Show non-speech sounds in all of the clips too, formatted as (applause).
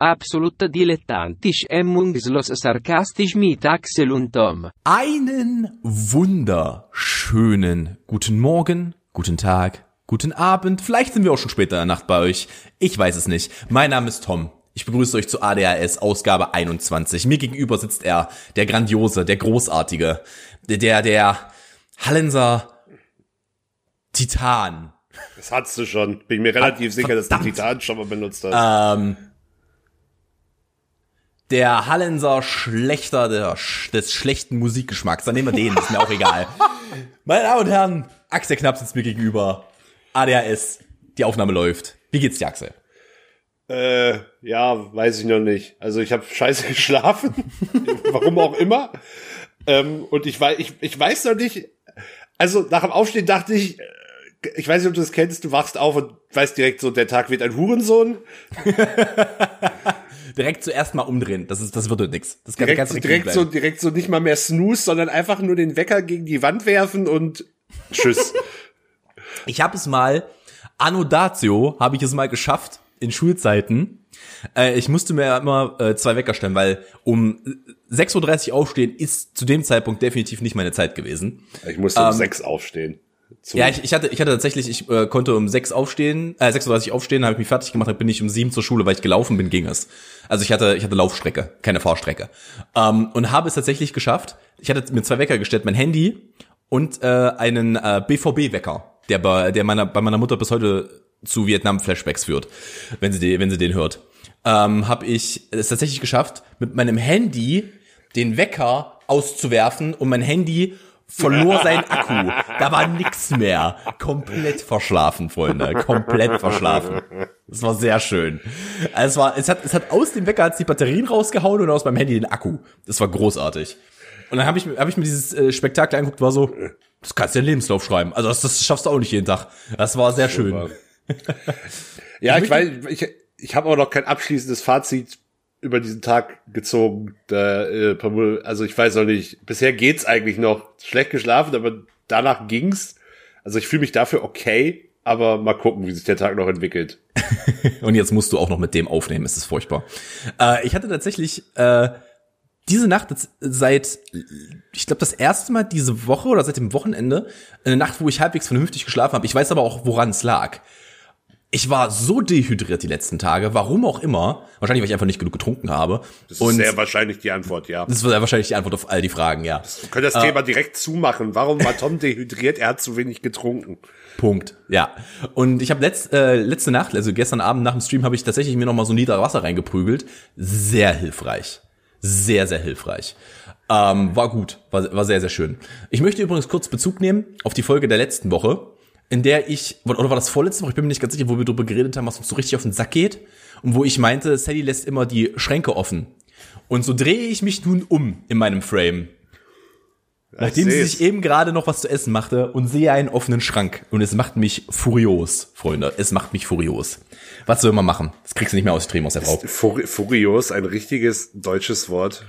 Absolut dilettantisch emmungslos sarkastisch mit Axel und Tom. Einen wunderschönen guten Morgen, guten Tag, guten Abend. Vielleicht sind wir auch schon später in der Nacht bei euch. Ich weiß es nicht. Mein Name ist Tom. Ich begrüße euch zu ADHS Ausgabe 21. Mir gegenüber sitzt er, der grandiose, der großartige, der, der Hallenser Titan. Das hattest du schon. Bin mir relativ sicher, dass du Titan schon mal benutzt hast. Ähm, der Hallenser Schlechter der, des schlechten Musikgeschmacks. Dann nehmen wir den, ist mir auch egal. Meine Damen und Herren, Axel Knapp sitzt mir gegenüber. ADHS, die Aufnahme läuft. Wie geht's dir, Axel? Äh, ja, weiß ich noch nicht. Also ich habe scheiße (laughs) geschlafen, warum auch immer. Ähm, und ich weiß, ich, ich weiß noch nicht. Also nach dem Aufstehen dachte ich, äh, ich weiß nicht, ob du das kennst. Du wachst auf und weißt direkt so, der Tag wird ein Hurensohn. (laughs) direkt zuerst mal umdrehen. Das ist, das wird nix. Das kann direkt, ganz direkt so, direkt so nicht mal mehr Snooze, sondern einfach nur den Wecker gegen die Wand werfen und tschüss. (laughs) ich habe es mal, anno datio, habe ich es mal geschafft in Schulzeiten. Äh, ich musste mir immer äh, zwei Wecker stellen, weil um 6.30 Uhr aufstehen ist zu dem Zeitpunkt definitiv nicht meine Zeit gewesen. Ich musste um ähm, 6 aufstehen. Ja, ich, ich hatte, ich hatte tatsächlich, ich äh, konnte um sechs aufstehen, äh, 6.30 Uhr aufstehen, habe ich mich fertig gemacht, dann bin ich um sieben zur Schule, weil ich gelaufen bin, ging es. Also ich hatte, ich hatte Laufstrecke, keine Fahrstrecke. Ähm, und habe es tatsächlich geschafft. Ich hatte mir zwei Wecker gestellt, mein Handy und äh, einen äh, BVB-Wecker, der bei, der meiner, bei meiner Mutter bis heute zu Vietnam-Flashbacks führt, wenn sie, die, wenn sie den hört. Ähm, habe ich es tatsächlich geschafft, mit meinem Handy den Wecker auszuwerfen und mein Handy verlor sein Akku. Da war nix mehr. Komplett verschlafen, Freunde. Komplett verschlafen. Das war sehr schön. Also es war, es hat, es hat aus dem Wecker hat's die Batterien rausgehauen und aus meinem Handy den Akku. Das war großartig. Und dann habe ich, hab ich mir dieses äh, Spektakel angeguckt, war so, das kannst du ja Lebenslauf schreiben. Also das, das schaffst du auch nicht jeden Tag. Das war sehr schön. ja, ich, ich weiß, ich, ich habe auch noch kein abschließendes Fazit über diesen Tag gezogen. Da, äh, also ich weiß auch nicht, bisher geht's eigentlich noch. Schlecht geschlafen, aber danach ging's. Also ich fühle mich dafür okay, aber mal gucken, wie sich der Tag noch entwickelt. (laughs) Und jetzt musst du auch noch mit dem aufnehmen, es ist furchtbar. Äh, ich hatte tatsächlich äh, diese Nacht seit, ich glaube, das erste Mal diese Woche oder seit dem Wochenende, eine Nacht, wo ich halbwegs vernünftig geschlafen habe. Ich weiß aber auch, woran es lag ich war so dehydriert die letzten Tage, warum auch immer. Wahrscheinlich, weil ich einfach nicht genug getrunken habe. Das ist und sehr wahrscheinlich die Antwort, ja. Das ist sehr wahrscheinlich die Antwort auf all die Fragen, ja. Wir können das äh, Thema direkt zumachen. Warum war Tom dehydriert? Er hat zu wenig getrunken. Punkt. Ja. Und ich habe letzt, äh, letzte Nacht, also gestern Abend nach dem Stream, habe ich tatsächlich mir noch mal so ein Liter Wasser reingeprügelt. Sehr hilfreich. Sehr, sehr hilfreich. Ähm, war gut, war, war sehr, sehr schön. Ich möchte übrigens kurz Bezug nehmen auf die Folge der letzten Woche in der ich, oder war das vorletzte Woche, ich bin mir nicht ganz sicher, wo wir darüber geredet haben, was uns so richtig auf den Sack geht und wo ich meinte, Sally lässt immer die Schränke offen. Und so drehe ich mich nun um in meinem Frame. Nachdem sie sich eben gerade noch was zu essen machte und sehe einen offenen Schrank. Und es macht mich furios, Freunde. Es macht mich furios. Was soll man machen? Das kriegst du nicht mehr aus dem aus der Frau. Fur furios ein richtiges deutsches Wort?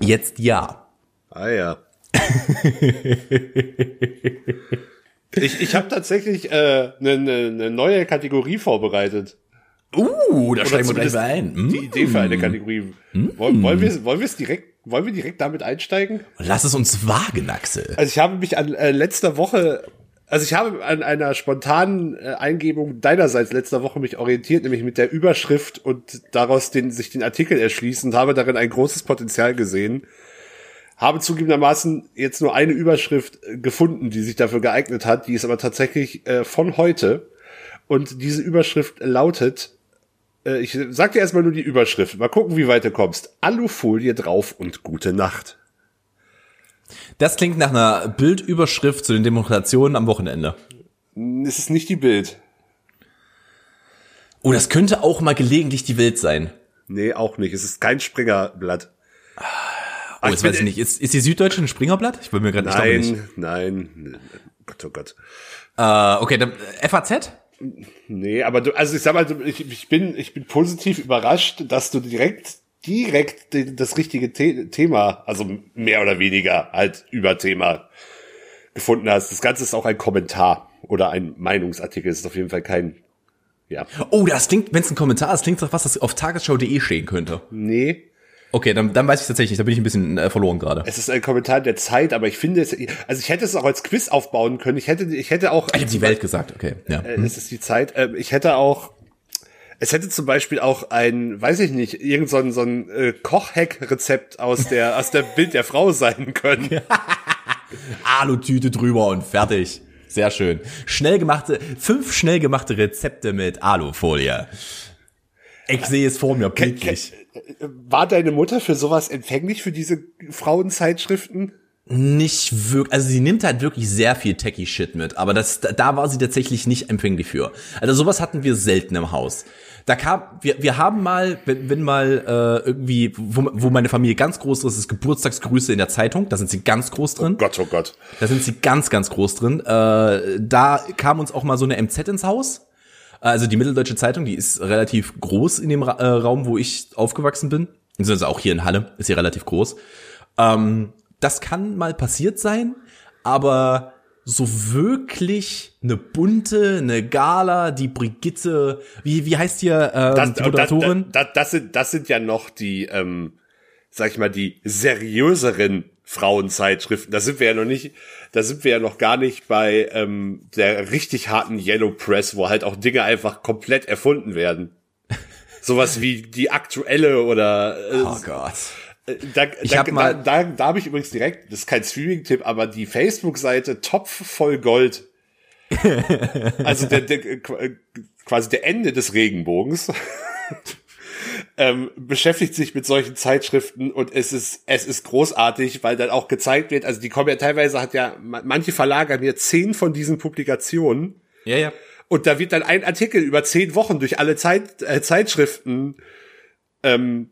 Jetzt ja. Ah ja. (laughs) Ich, ich habe tatsächlich eine äh, ne, ne, ne neue Kategorie vorbereitet. Uh, da steigen wir gleich ein. Die mm. Idee für eine Kategorie. Mm. Wollen, wollen wir wollen wir es direkt wollen wir direkt damit einsteigen? Lass es uns wagen, Axel. Also ich habe mich an äh, letzter Woche also ich habe an einer spontanen äh, Eingebung deinerseits letzter Woche mich orientiert, nämlich mit der Überschrift und daraus den, sich den Artikel erschließen und habe darin ein großes Potenzial gesehen habe zugegebenermaßen jetzt nur eine Überschrift äh, gefunden, die sich dafür geeignet hat. Die ist aber tatsächlich äh, von heute. Und diese Überschrift lautet, äh, ich sag dir erstmal nur die Überschrift. Mal gucken, wie weit du kommst. Alufolie drauf und gute Nacht. Das klingt nach einer Bildüberschrift zu den Demonstrationen am Wochenende. Es ist nicht die Bild. Oh, das könnte auch mal gelegentlich die Bild sein. Nee, auch nicht. Es ist kein Springerblatt. Oh, jetzt weiß ich nicht. Ist, ist die Süddeutsche ein Springerblatt? Ich will mir gerade nicht Nein, nein. Gott, oh Gott. Äh, okay, dann äh, FAZ? Nee, aber du, also ich sag mal, ich, ich bin, ich bin positiv überrascht, dass du direkt, direkt das richtige The Thema, also mehr oder weniger halt über Thema gefunden hast. Das Ganze ist auch ein Kommentar oder ein Meinungsartikel. Es ist auf jeden Fall kein Ja. Oh, das klingt, wenn es ein Kommentar ist, klingt doch was, das auf tagesschau.de stehen könnte. Nee. Okay, dann, dann weiß ich tatsächlich, da bin ich ein bisschen äh, verloren gerade. Es ist ein Kommentar der Zeit, aber ich finde es, also ich hätte es auch als Quiz aufbauen können. Ich hätte, ich hätte auch. Ich habe die Welt gesagt, okay. Ja. Äh, es ist die Zeit. Ähm, ich hätte auch, es hätte zum Beispiel auch ein, weiß ich nicht, irgend so ein, so ein äh, Kochhack-Rezept aus der, aus der Bild der Frau sein können. (laughs) Alutüte drüber und fertig. Sehr schön. Schnell gemachte, fünf schnell gemachte Rezepte mit Alufolie. Ich sehe es vor mir bildlich. War deine Mutter für sowas empfänglich, für diese Frauenzeitschriften? Nicht wirklich, also sie nimmt halt wirklich sehr viel Techie-Shit mit, aber das, da war sie tatsächlich nicht empfänglich für. Also sowas hatten wir selten im Haus. Da kam, wir, wir haben mal, wenn, wenn mal äh, irgendwie, wo, wo meine Familie ganz groß ist, ist Geburtstagsgrüße in der Zeitung, da sind sie ganz groß drin. Oh Gott, oh Gott. Da sind sie ganz, ganz groß drin. Äh, da kam uns auch mal so eine MZ ins Haus. Also die Mitteldeutsche Zeitung, die ist relativ groß in dem Ra äh, Raum, wo ich aufgewachsen bin. Also auch hier in Halle ist sie relativ groß. Ähm, das kann mal passiert sein, aber so wirklich eine bunte, eine Gala, die Brigitte, wie, wie heißt hier ähm, Das, die Moderatorin? das, das, das, sind, das sind ja noch die, ähm, sag ich mal, die seriöseren Frauenzeitschriften. Da sind wir ja noch nicht, da sind wir ja noch gar nicht bei ähm, der richtig harten Yellow Press, wo halt auch Dinge einfach komplett erfunden werden. (laughs) Sowas wie die aktuelle oder äh, oh Gott. äh, da, Ich da, hab mal- da, da, da habe ich übrigens direkt, das ist kein Streaming-Tipp, aber die Facebook-Seite Topf voll Gold. (laughs) also der, der, äh, quasi der Ende des Regenbogens. (laughs) ähm, beschäftigt sich mit solchen Zeitschriften und es ist, es ist großartig, weil dann auch gezeigt wird, also die kommen ja teilweise hat ja, ma- manche Verlage haben ja zehn von diesen Publikationen Ja, ja. und da wird dann ein Artikel über zehn Wochen durch alle Zeit, äh, Zeitschriften ähm,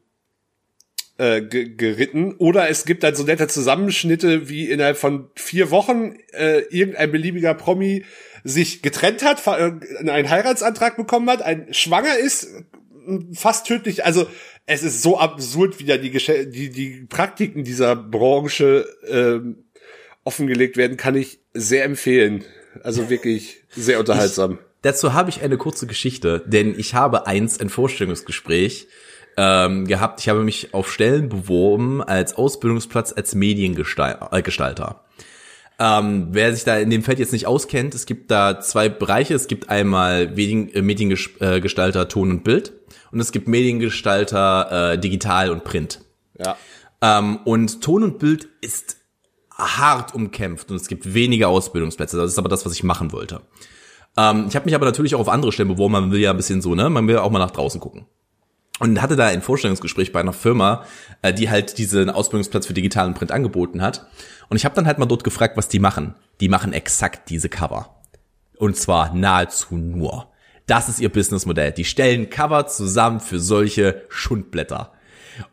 äh, ge geritten. Oder es gibt dann so nette Zusammenschnitte, wie innerhalb von vier Wochen äh, irgendein beliebiger Promi sich getrennt hat, äh, einen Heiratsantrag bekommen hat, ein schwanger ist, fast tödlich. Also es ist so absurd, wie da die, Gesche die, die Praktiken dieser Branche ähm, offengelegt werden, kann ich sehr empfehlen. Also wirklich sehr unterhaltsam. Dazu habe ich eine kurze Geschichte, denn ich habe eins ein Vorstellungsgespräch ähm, gehabt. Ich habe mich auf Stellen beworben als Ausbildungsplatz als Mediengestalter. Äh, ähm, wer sich da in dem Feld jetzt nicht auskennt, es gibt da zwei Bereiche. Es gibt einmal Medien, äh, Mediengestalter Ton und Bild und es gibt Mediengestalter äh, Digital und Print. Ja. Ähm, und Ton und Bild ist hart umkämpft und es gibt wenige Ausbildungsplätze. Das ist aber das, was ich machen wollte. Ähm, ich habe mich aber natürlich auch auf andere Stellen beworben. Man will ja ein bisschen so, ne? Man will auch mal nach draußen gucken. Und hatte da ein Vorstellungsgespräch bei einer Firma, äh, die halt diesen Ausbildungsplatz für digitalen Print angeboten hat. Und ich habe dann halt mal dort gefragt, was die machen. Die machen exakt diese Cover. Und zwar nahezu nur. Das ist ihr Businessmodell. Die stellen Cover zusammen für solche Schundblätter.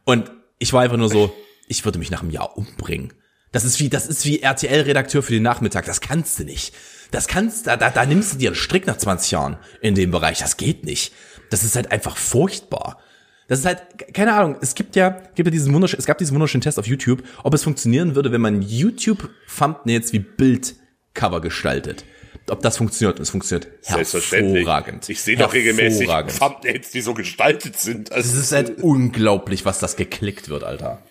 Und ich war einfach nur so, ich würde mich nach einem Jahr umbringen. Das ist wie, das ist wie RTL-Redakteur für den Nachmittag. Das kannst du nicht. Das kannst, da, da, da nimmst du dir einen Strick nach 20 Jahren in dem Bereich. Das geht nicht. Das ist halt einfach furchtbar. Das ist halt, keine Ahnung, es gibt ja, gibt ja diesen wunderschönen, es gab diesen wunderschönen Test auf YouTube, ob es funktionieren würde, wenn man YouTube-Thumbnails wie Bildcover gestaltet. Ob das funktioniert. Es funktioniert hervorragend. Ich sehe doch regelmäßig. Thumbnails, die so gestaltet sind. Also, Es ist halt unglaublich, was das geklickt wird, Alter.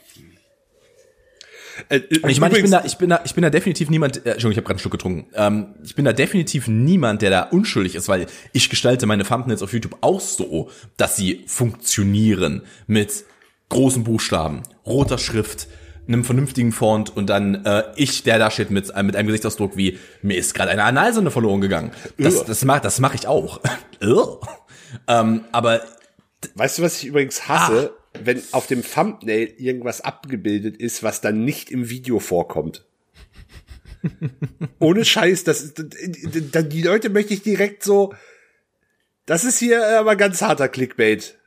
Äh, Und ich meine, ich bin da, ich bin da, ich bin da definitiv niemand, äh, Entschuldigung, ich habe gerade einen Schluck getrunken. Ähm, ich bin da definitiv niemand, der da unschuldig ist, weil ich gestalte meine Thumbnails auf YouTube auch so, dass sie funktionieren mit großen Buchstaben, roter Schrift, einem vernünftigen Font und dann äh, ich, der da steht mit, äh, mit einem Gesichtsausdruck wie mir ist gerade eine Analsonde verloren gegangen. Das, Ugh. das mach, das mache ich auch. (laughs) Ähm, aber Weißt du, was ich übrigens hasse? Wenn auf dem Thumbnail irgendwas abgebildet ist, was dann nicht im Video vorkommt. Ohne Scheiß, das, ist- d- die Leute möchte ich direkt so, das ist hier aber ganz harter Clickbait.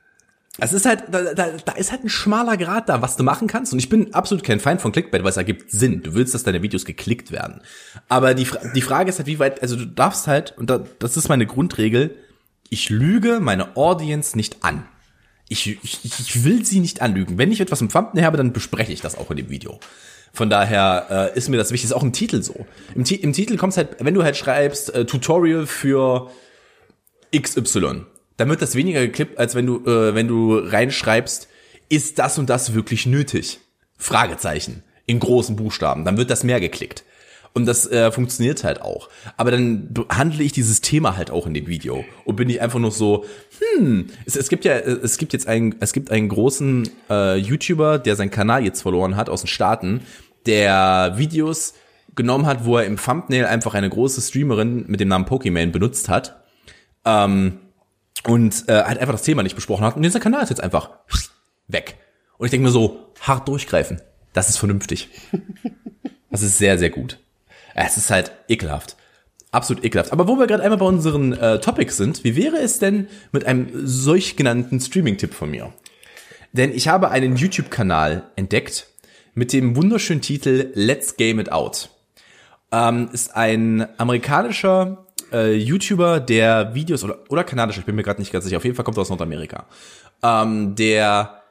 Es ist halt, da, da, da ist halt ein schmaler Grad da, was du machen kannst. Und ich bin absolut kein Feind von Clickbait, weil es ergibt Sinn. Du willst, dass deine Videos geklickt werden. Aber die, die Frage ist halt, wie weit, also du darfst halt, und da, das ist meine Grundregel, ich lüge meine Audience nicht an. Ich, ich, ich will sie nicht anlügen. Wenn ich etwas im Thumbnail habe, dann bespreche ich das auch in dem Video. Von daher äh, ist mir das wichtig, ist auch im Titel so. Im, Ti- im Titel kommst halt, wenn du halt schreibst, äh, Tutorial für XY, dann wird das weniger geklippt, als wenn du, äh, wenn du reinschreibst, ist das und das wirklich nötig? Fragezeichen. In großen Buchstaben. Dann wird das mehr geklickt. Und das äh, funktioniert halt auch. Aber dann handle ich dieses Thema halt auch in dem Video und bin ich einfach nur so, hm, es, es gibt ja, es gibt jetzt einen, es gibt einen großen äh, YouTuber, der seinen Kanal jetzt verloren hat aus den Staaten, der Videos genommen hat, wo er im Thumbnail einfach eine große Streamerin mit dem Namen Pokimane benutzt hat. Ähm, und äh, halt einfach das Thema nicht besprochen hat. Und dieser Kanal ist jetzt einfach weg. Und ich denke mir so, hart durchgreifen. Das ist vernünftig. Das ist sehr, sehr gut. Es ist halt ekelhaft. Absolut ekelhaft. Aber wo wir gerade einmal bei unseren äh, Topics sind, wie wäre es denn mit einem solch genannten Streaming-Tipp von mir? Denn ich habe einen YouTube-Kanal entdeckt mit dem wunderschönen Titel Let's Game It Out. Ähm, ist ein amerikanischer äh, YouTuber, der Videos oder, oder kanadischer, ich bin mir gerade nicht ganz sicher, auf jeden Fall kommt er aus Nordamerika, ähm, der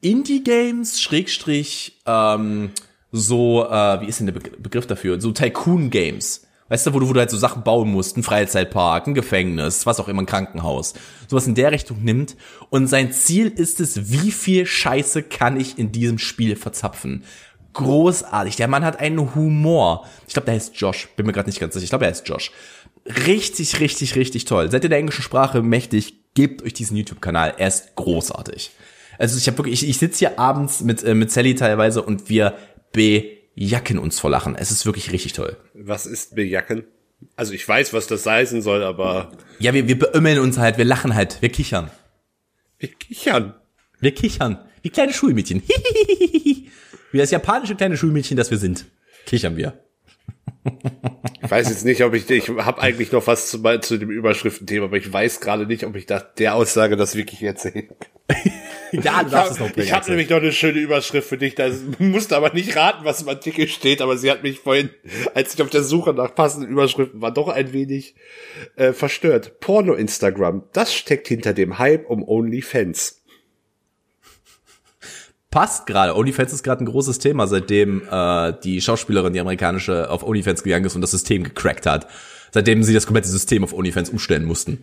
Indie-Games, Schrägstrich, ähm, so, äh, wie ist denn der Begriff dafür? So Tycoon-Games. Weißt du, wo du, wo du halt so Sachen bauen musst, ein Freizeitpark, ein Gefängnis, was auch immer, ein Krankenhaus. Sowas in der Richtung nimmt. Und sein Ziel ist es, wie viel Scheiße kann ich in diesem Spiel verzapfen? Großartig. Der Mann hat einen Humor. Ich glaube, der heißt Josh. Bin mir gerade nicht ganz sicher. Ich glaube, er heißt Josh. Richtig, richtig, richtig toll. Seid ihr der englischen Sprache mächtig? Gebt euch diesen YouTube-Kanal. Er ist großartig. Also ich habe wirklich, ich, ich sitze hier abends mit, äh, mit Sally teilweise und wir bejacken uns vor Lachen. Es ist wirklich richtig toll. Was ist bejacken? Also ich weiß, was das heißen soll, aber. Ja, wir, wir beömmeln uns halt, wir lachen halt, wir kichern. Wir kichern. Wir kichern. Wie kleine Schulmädchen. (laughs) Wie das japanische kleine Schulmädchen, das wir sind. Kichern wir. Ich weiß jetzt nicht, ob ich, ich habe eigentlich noch was zu, zu dem Überschriftenthema, aber ich weiß gerade nicht, ob ich da der Aussage das wirklich erzählen kann. (laughs) (laughs) ja, du darfst es noch Ich habe nämlich noch eine schöne Überschrift für dich. Da (laughs) musste aber nicht raten, was im Artikel steht, aber sie hat mich vorhin, als ich auf der Suche nach passenden Überschriften war, doch ein wenig äh, verstört. Porno-Instagram, das steckt hinter dem Hype um OnlyFans passt gerade. OnlyFans ist gerade ein großes Thema, seitdem äh, die Schauspielerin, die amerikanische, auf OnlyFans gegangen ist und das System gecrackt hat. Seitdem sie das komplette System auf OnlyFans umstellen mussten.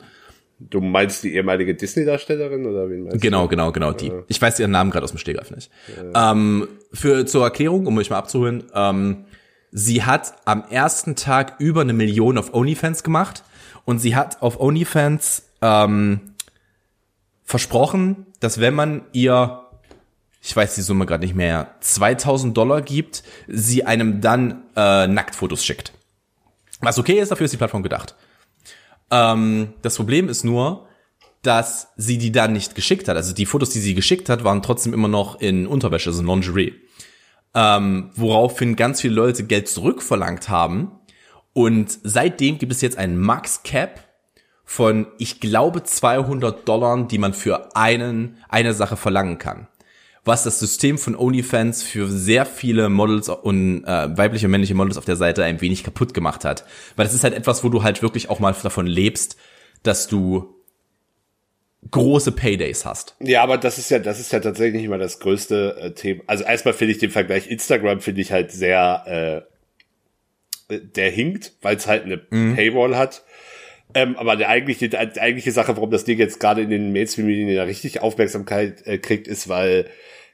Du meinst die ehemalige Disney-Darstellerin oder wen meinst Genau, du? genau, genau, die. Ja. Ich weiß ihren Namen gerade aus dem Stegreif nicht. Ja. Ähm, für zur Erklärung, um euch mal abzuholen, ähm, sie hat am ersten Tag über eine Million auf OnlyFans gemacht und sie hat auf OnlyFans ähm, versprochen, dass wenn man ihr ich weiß die Summe gerade nicht mehr, 2000 Dollar gibt, sie einem dann äh, Nacktfotos schickt. Was okay ist, dafür ist die Plattform gedacht. Ähm, das Problem ist nur, dass sie die dann nicht geschickt hat. Also die Fotos, die sie geschickt hat, waren trotzdem immer noch in Unterwäsche, also Lingerie. Ähm, woraufhin ganz viele Leute Geld zurückverlangt haben. Und seitdem gibt es jetzt einen Max Cap von, ich glaube, 200 Dollar, die man für einen, eine Sache verlangen kann was das System von OnlyFans für sehr viele Models und äh, weibliche und männliche Models auf der Seite ein wenig kaputt gemacht hat. Weil das ist halt etwas, wo du halt wirklich auch mal davon lebst, dass du große Paydays hast. Ja, aber das ist ja, das ist ja tatsächlich nicht mal das größte äh, Thema. Also erstmal finde ich den Vergleich Instagram finde ich halt sehr, äh, der hinkt, weil es halt eine mhm. Paywall hat. Ähm, aber der eigentliche, die eigentliche Sache, warum das Ding jetzt gerade in den Mainstream-Medien ja richtig Aufmerksamkeit äh, kriegt, ist, weil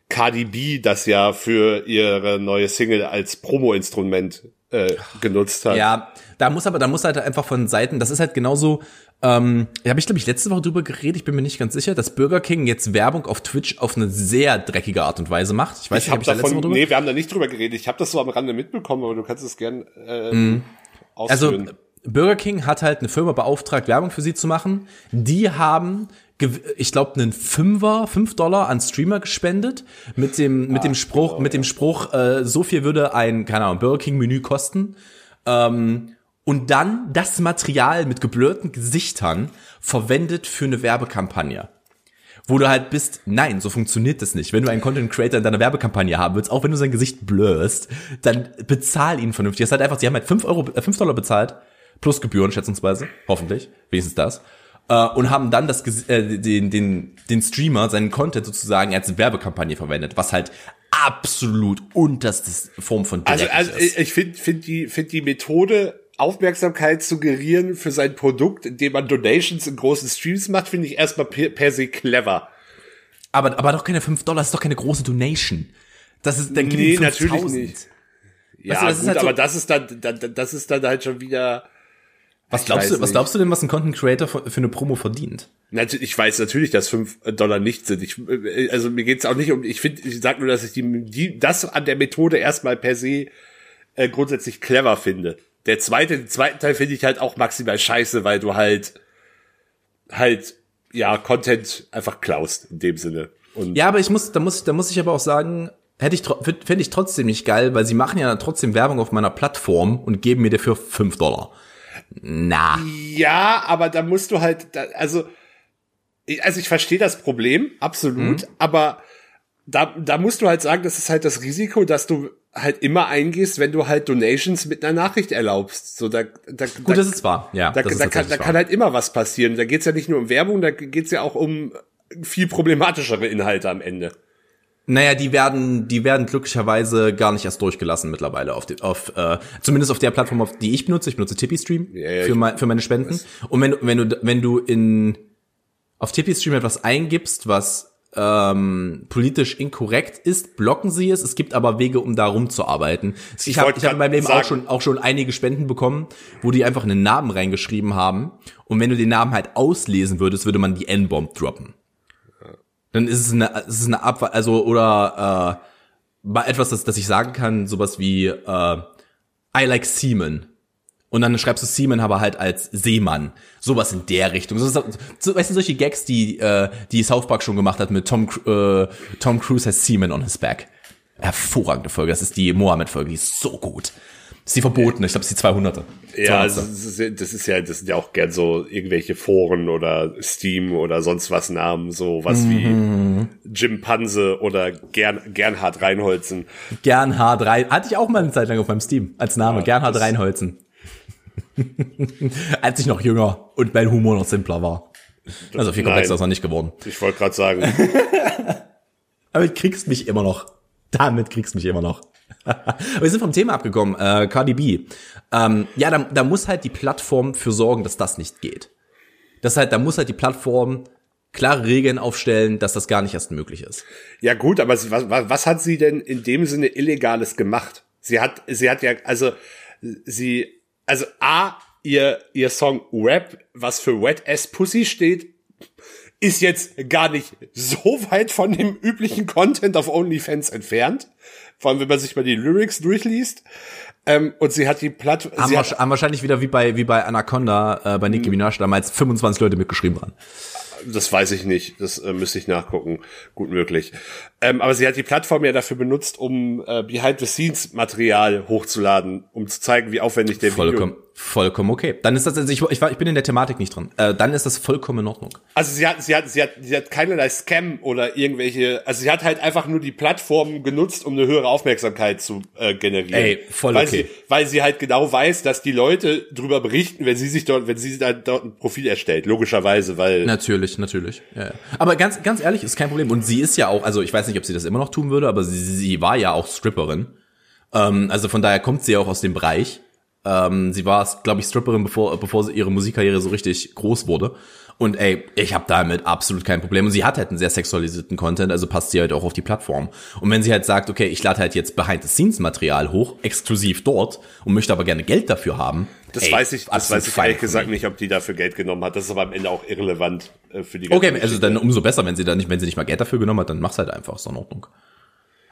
Cardi B das ja für ihre neue Single als Promo-Instrument äh, genutzt hat. Ja, da muss aber, da muss halt einfach von Seiten, das ist halt genauso, ähm, da habe ich glaube ich letzte Woche drüber geredet, ich bin mir nicht ganz sicher, dass Burger King jetzt Werbung auf Twitch auf eine sehr dreckige Art und Weise macht. Ich weiß ich nicht, hab ich davon, da letzte Woche drüber? Nee, wir haben da nicht drüber geredet. Ich habe das so am Rande mitbekommen, aber du kannst es gern äh, mm. ausführen. Also Burger King hat halt eine Firma beauftragt, Werbung für sie zu machen. Die haben ich glaube, einen Fünfer, fünf Dollar an Streamer gespendet mit dem, mit dem Spruch, genau, mit dem Spruch, äh, so viel würde ein, keine Ahnung, Burger King Menü kosten. Ähm, und dann das Material mit geblurrten Gesichtern verwendet für eine Werbekampagne. Wo du halt bist, nein, so funktioniert das nicht. Wenn du einen Content Creator in deiner Werbekampagne haben willst, auch wenn du sein Gesicht blurst, dann bezahl ihn vernünftig. Das ist halt einfach, sie haben halt fünf Euro, äh, fünf Dollar bezahlt, plus Gebühren schätzungsweise, hoffentlich, wenigstens das äh, und haben dann das, äh, den, den, den Streamer, seinen Content sozusagen als Werbekampagne verwendet, was halt absolut unterste Form von Dreck Also, also ist. ich finde find die, find die Methode Aufmerksamkeit zu gerieren für sein Produkt, indem man Donations in großen Streams macht, finde ich erstmal per, per se clever. Aber, aber doch keine 5 Dollar, ist doch keine große Donation. Das ist, dann Nee, natürlich 5000. nicht. Ja, Weißt du, das gut, halt so- aber das ist dann, dann, das ist dann halt schon wieder. Was Ich glaubst du, was glaubst du denn, was ein Content Creator für, eine Promo verdient? Natürlich, ich weiß natürlich, dass 5 Dollar nicht sind. Ich, äh, also mir geht's auch nicht um, ich finde, ich sag nur, dass ich die, die, das an der Methode erstmal per se äh, grundsätzlich clever finde. Der zweite, den zweiten Teil finde ich halt auch maximal scheiße, weil du halt, halt, ja, Content einfach klaust, in dem Sinne. Und Ja, aber ich muss, da muss, da muss ich aber auch sagen, hätte ich, tro- find- fänd ich trotzdem nicht geil, weil sie machen ja dann trotzdem Werbung auf meiner Plattform und geben mir dafür 5 Dollar. Na. Ja, aber da musst du halt, da, also, ich- also ich verstehe das Problem, absolut, aber da, da musst du halt sagen, das ist halt das Risiko, dass du halt immer eingehst, wenn du halt Donations mit einer Nachricht erlaubst. So, da, da, Gut, da, das ist wahr. Ja, da, das ist da, kann, da tatsächlich kann wahr. halt immer was passieren. Da geht's ja nicht nur um Werbung, da geht's ja auch um viel problematischere Inhalte am Ende. Naja, die werden, die werden glücklicherweise gar nicht erst durchgelassen mittlerweile auf, die, auf äh, zumindest auf der Plattform, auf die ich benutze. Ich benutze Tippy Stream Ja, ja, für, mein, für meine Spenden. Und wenn, du- wenn du, wenn du in auf Tippy Stream etwas eingibst, was ähm, politisch inkorrekt ist, blocken sie es. Es gibt aber Wege, um da rumzuarbeiten. Ich habe ich hab in meinem Leben auch schon, auch schon einige Spenden bekommen, wo die einfach einen Namen reingeschrieben haben. Und wenn du den Namen halt auslesen würdest, würde man die N-Bomb droppen. Dann ist es eine, es ist eine Abwahl, also oder äh, mal etwas, das, das ich sagen kann, sowas wie äh, I like Seaman. Und dann schreibst du Seaman aber halt als Seemann. Sowas in der Richtung. So, so, weißt du, solche Gags, die, äh, die South Park schon gemacht hat mit Tom, äh, Tom Cruise has Seaman on his back. Hervorragende Folge. Das ist die Mohammed-Folge. Die ist so gut. Ist die verbotene. Ich glaube, das ist die 200. Ja, 200. also das ist, ja- das ist ja, das sind ja auch gern so irgendwelche Foren oder Steam oder sonst was Namen, so was Mhm. wie Jim Panse oder Gern, Gernhard Reinholzen. Gernhard Rein, hatte ich auch mal eine Zeit lang auf meinem Steam als Name. Ja, Gernhard Reinholzen. (laughs) als ich noch jünger und mein Humor noch simpler war. Also viel komplexer ist er nicht geworden. Ich wollte gerade sagen, (laughs) Aber du kriegst mich immer noch. Damit kriegst du mich immer noch. (laughs) Wir sind vom Thema abgekommen. Äh, Cardi B. Ähm, ja, da, da muss halt die Plattform für sorgen, dass das nicht geht. Das halt, da muss halt die Plattform klare Regeln aufstellen, dass das gar nicht erst möglich ist. ja gut, aber sie- was was hat sie denn in dem Sinne Illegales gemacht? Sie hat, sie hat ja, also sie, also A, ihr, ihr Song Rap, was für Wet Ass Pussy steht, ist jetzt gar nicht so weit von dem üblichen Content auf OnlyFans entfernt. Vor allem, wenn man sich mal die Lyrics durchliest. Ähm, und sie hat die Platt, Haben, hat, haben wahrscheinlich wieder wie bei, wie bei Anaconda, äh, bei Nicki Minaj damals 25 Leute mitgeschrieben dran. das weiß ich nicht, das äh, müsste ich nachgucken, gut möglich. Ähm, aber sie hat die Plattform ja dafür benutzt, um äh, Behind-the-Scenes-Material hochzuladen, um zu zeigen, wie aufwendig der Vollkommen, Video. vollkommen okay. Dann ist das, also ich, ich, war, ich bin in der Thematik nicht drin. Äh, dann ist das vollkommen in Ordnung. Also sie hat, sie hat, sie hat, sie hat keinerlei Scam oder irgendwelche, also sie hat halt einfach nur die Plattform genutzt, um eine höhere Aufmerksamkeit zu äh, generieren. Ey, voll weil okay. Sie, weil sie halt genau weiß, dass die Leute drüber berichten, wenn sie sich dort, wenn sie dann dort ein Profil erstellt, logischerweise, weil Natürlich, natürlich. Ja, ja. Aber ganz, ganz ehrlich, ist kein Problem. Und sie ist ja auch, also ich weiß nicht, ob sie das immer noch tun würde, aber sie, sie war ja auch Stripperin. Ähm, also von daher kommt sie ja auch aus dem Bereich. Ähm, sie war, glaube ich, Stripperin, bevor, bevor ihre Musikkarriere so richtig groß wurde. Und ey, ich habe damit absolut kein Problem. Und sie hat halt einen sehr sexualisierten Content, also passt sie halt auch auf die Plattform. Und wenn sie halt sagt, okay, ich lade halt jetzt Behind-the-Scenes-Material hoch, exklusiv dort, und möchte aber gerne Geld dafür haben. das ey, weiß ich, das weiß ich ehrlich gesagt nicht, ob die dafür Geld genommen hat. Das ist aber am Ende auch irrelevant äh, für die ganze Okay, also dann umso besser, wenn sie da nicht, wenn sie nicht mal Geld dafür genommen hat, dann mach's halt einfach, ist in Ordnung.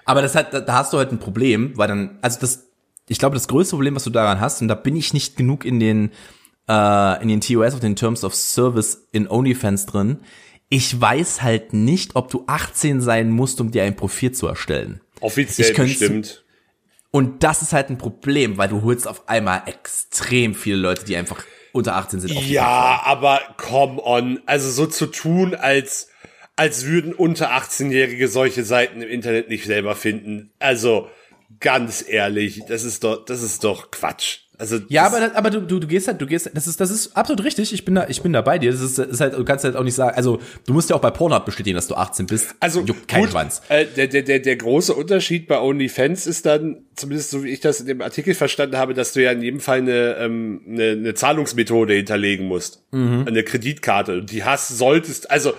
Aber das hat, da hast du halt ein Problem, weil dann, also das, ich glaube, das größte Problem, was du daran hast, und da bin ich nicht genug in den, äh, in den TOS, auf den Terms of Service in OnlyFans drin. Ich weiß halt nicht, ob du 18 sein musst, um dir ein Profil zu erstellen. Offiziell bestimmt. Und das ist halt ein Problem, weil du holst auf einmal extrem viele Leute, die einfach unter 18 sind. Ja, aber come on. Also so zu tun, als, als würden unter 18-Jährige solche Seiten im Internet nicht selber finden. Also, ganz ehrlich, das ist doch, das ist doch Quatsch. Also Ja, aber, aber du, du, du gehst halt, du gehst, das ist, das ist absolut richtig. Ich bin da, ich bin da bei dir. Das ist, ist halt, du kannst halt auch nicht sagen, also du musst ja auch bei Pornhub bestätigen, dass du 18 bist. Also Juckt keinen gut, Schwanz. Äh, der, der, der, der große Unterschied bei OnlyFans ist dann, zumindest so wie ich das in dem Artikel verstanden habe, dass du ja in jedem Fall eine, ähm, eine, eine Zahlungsmethode hinterlegen musst. Mhm. Eine Kreditkarte. Und die hast, solltest, also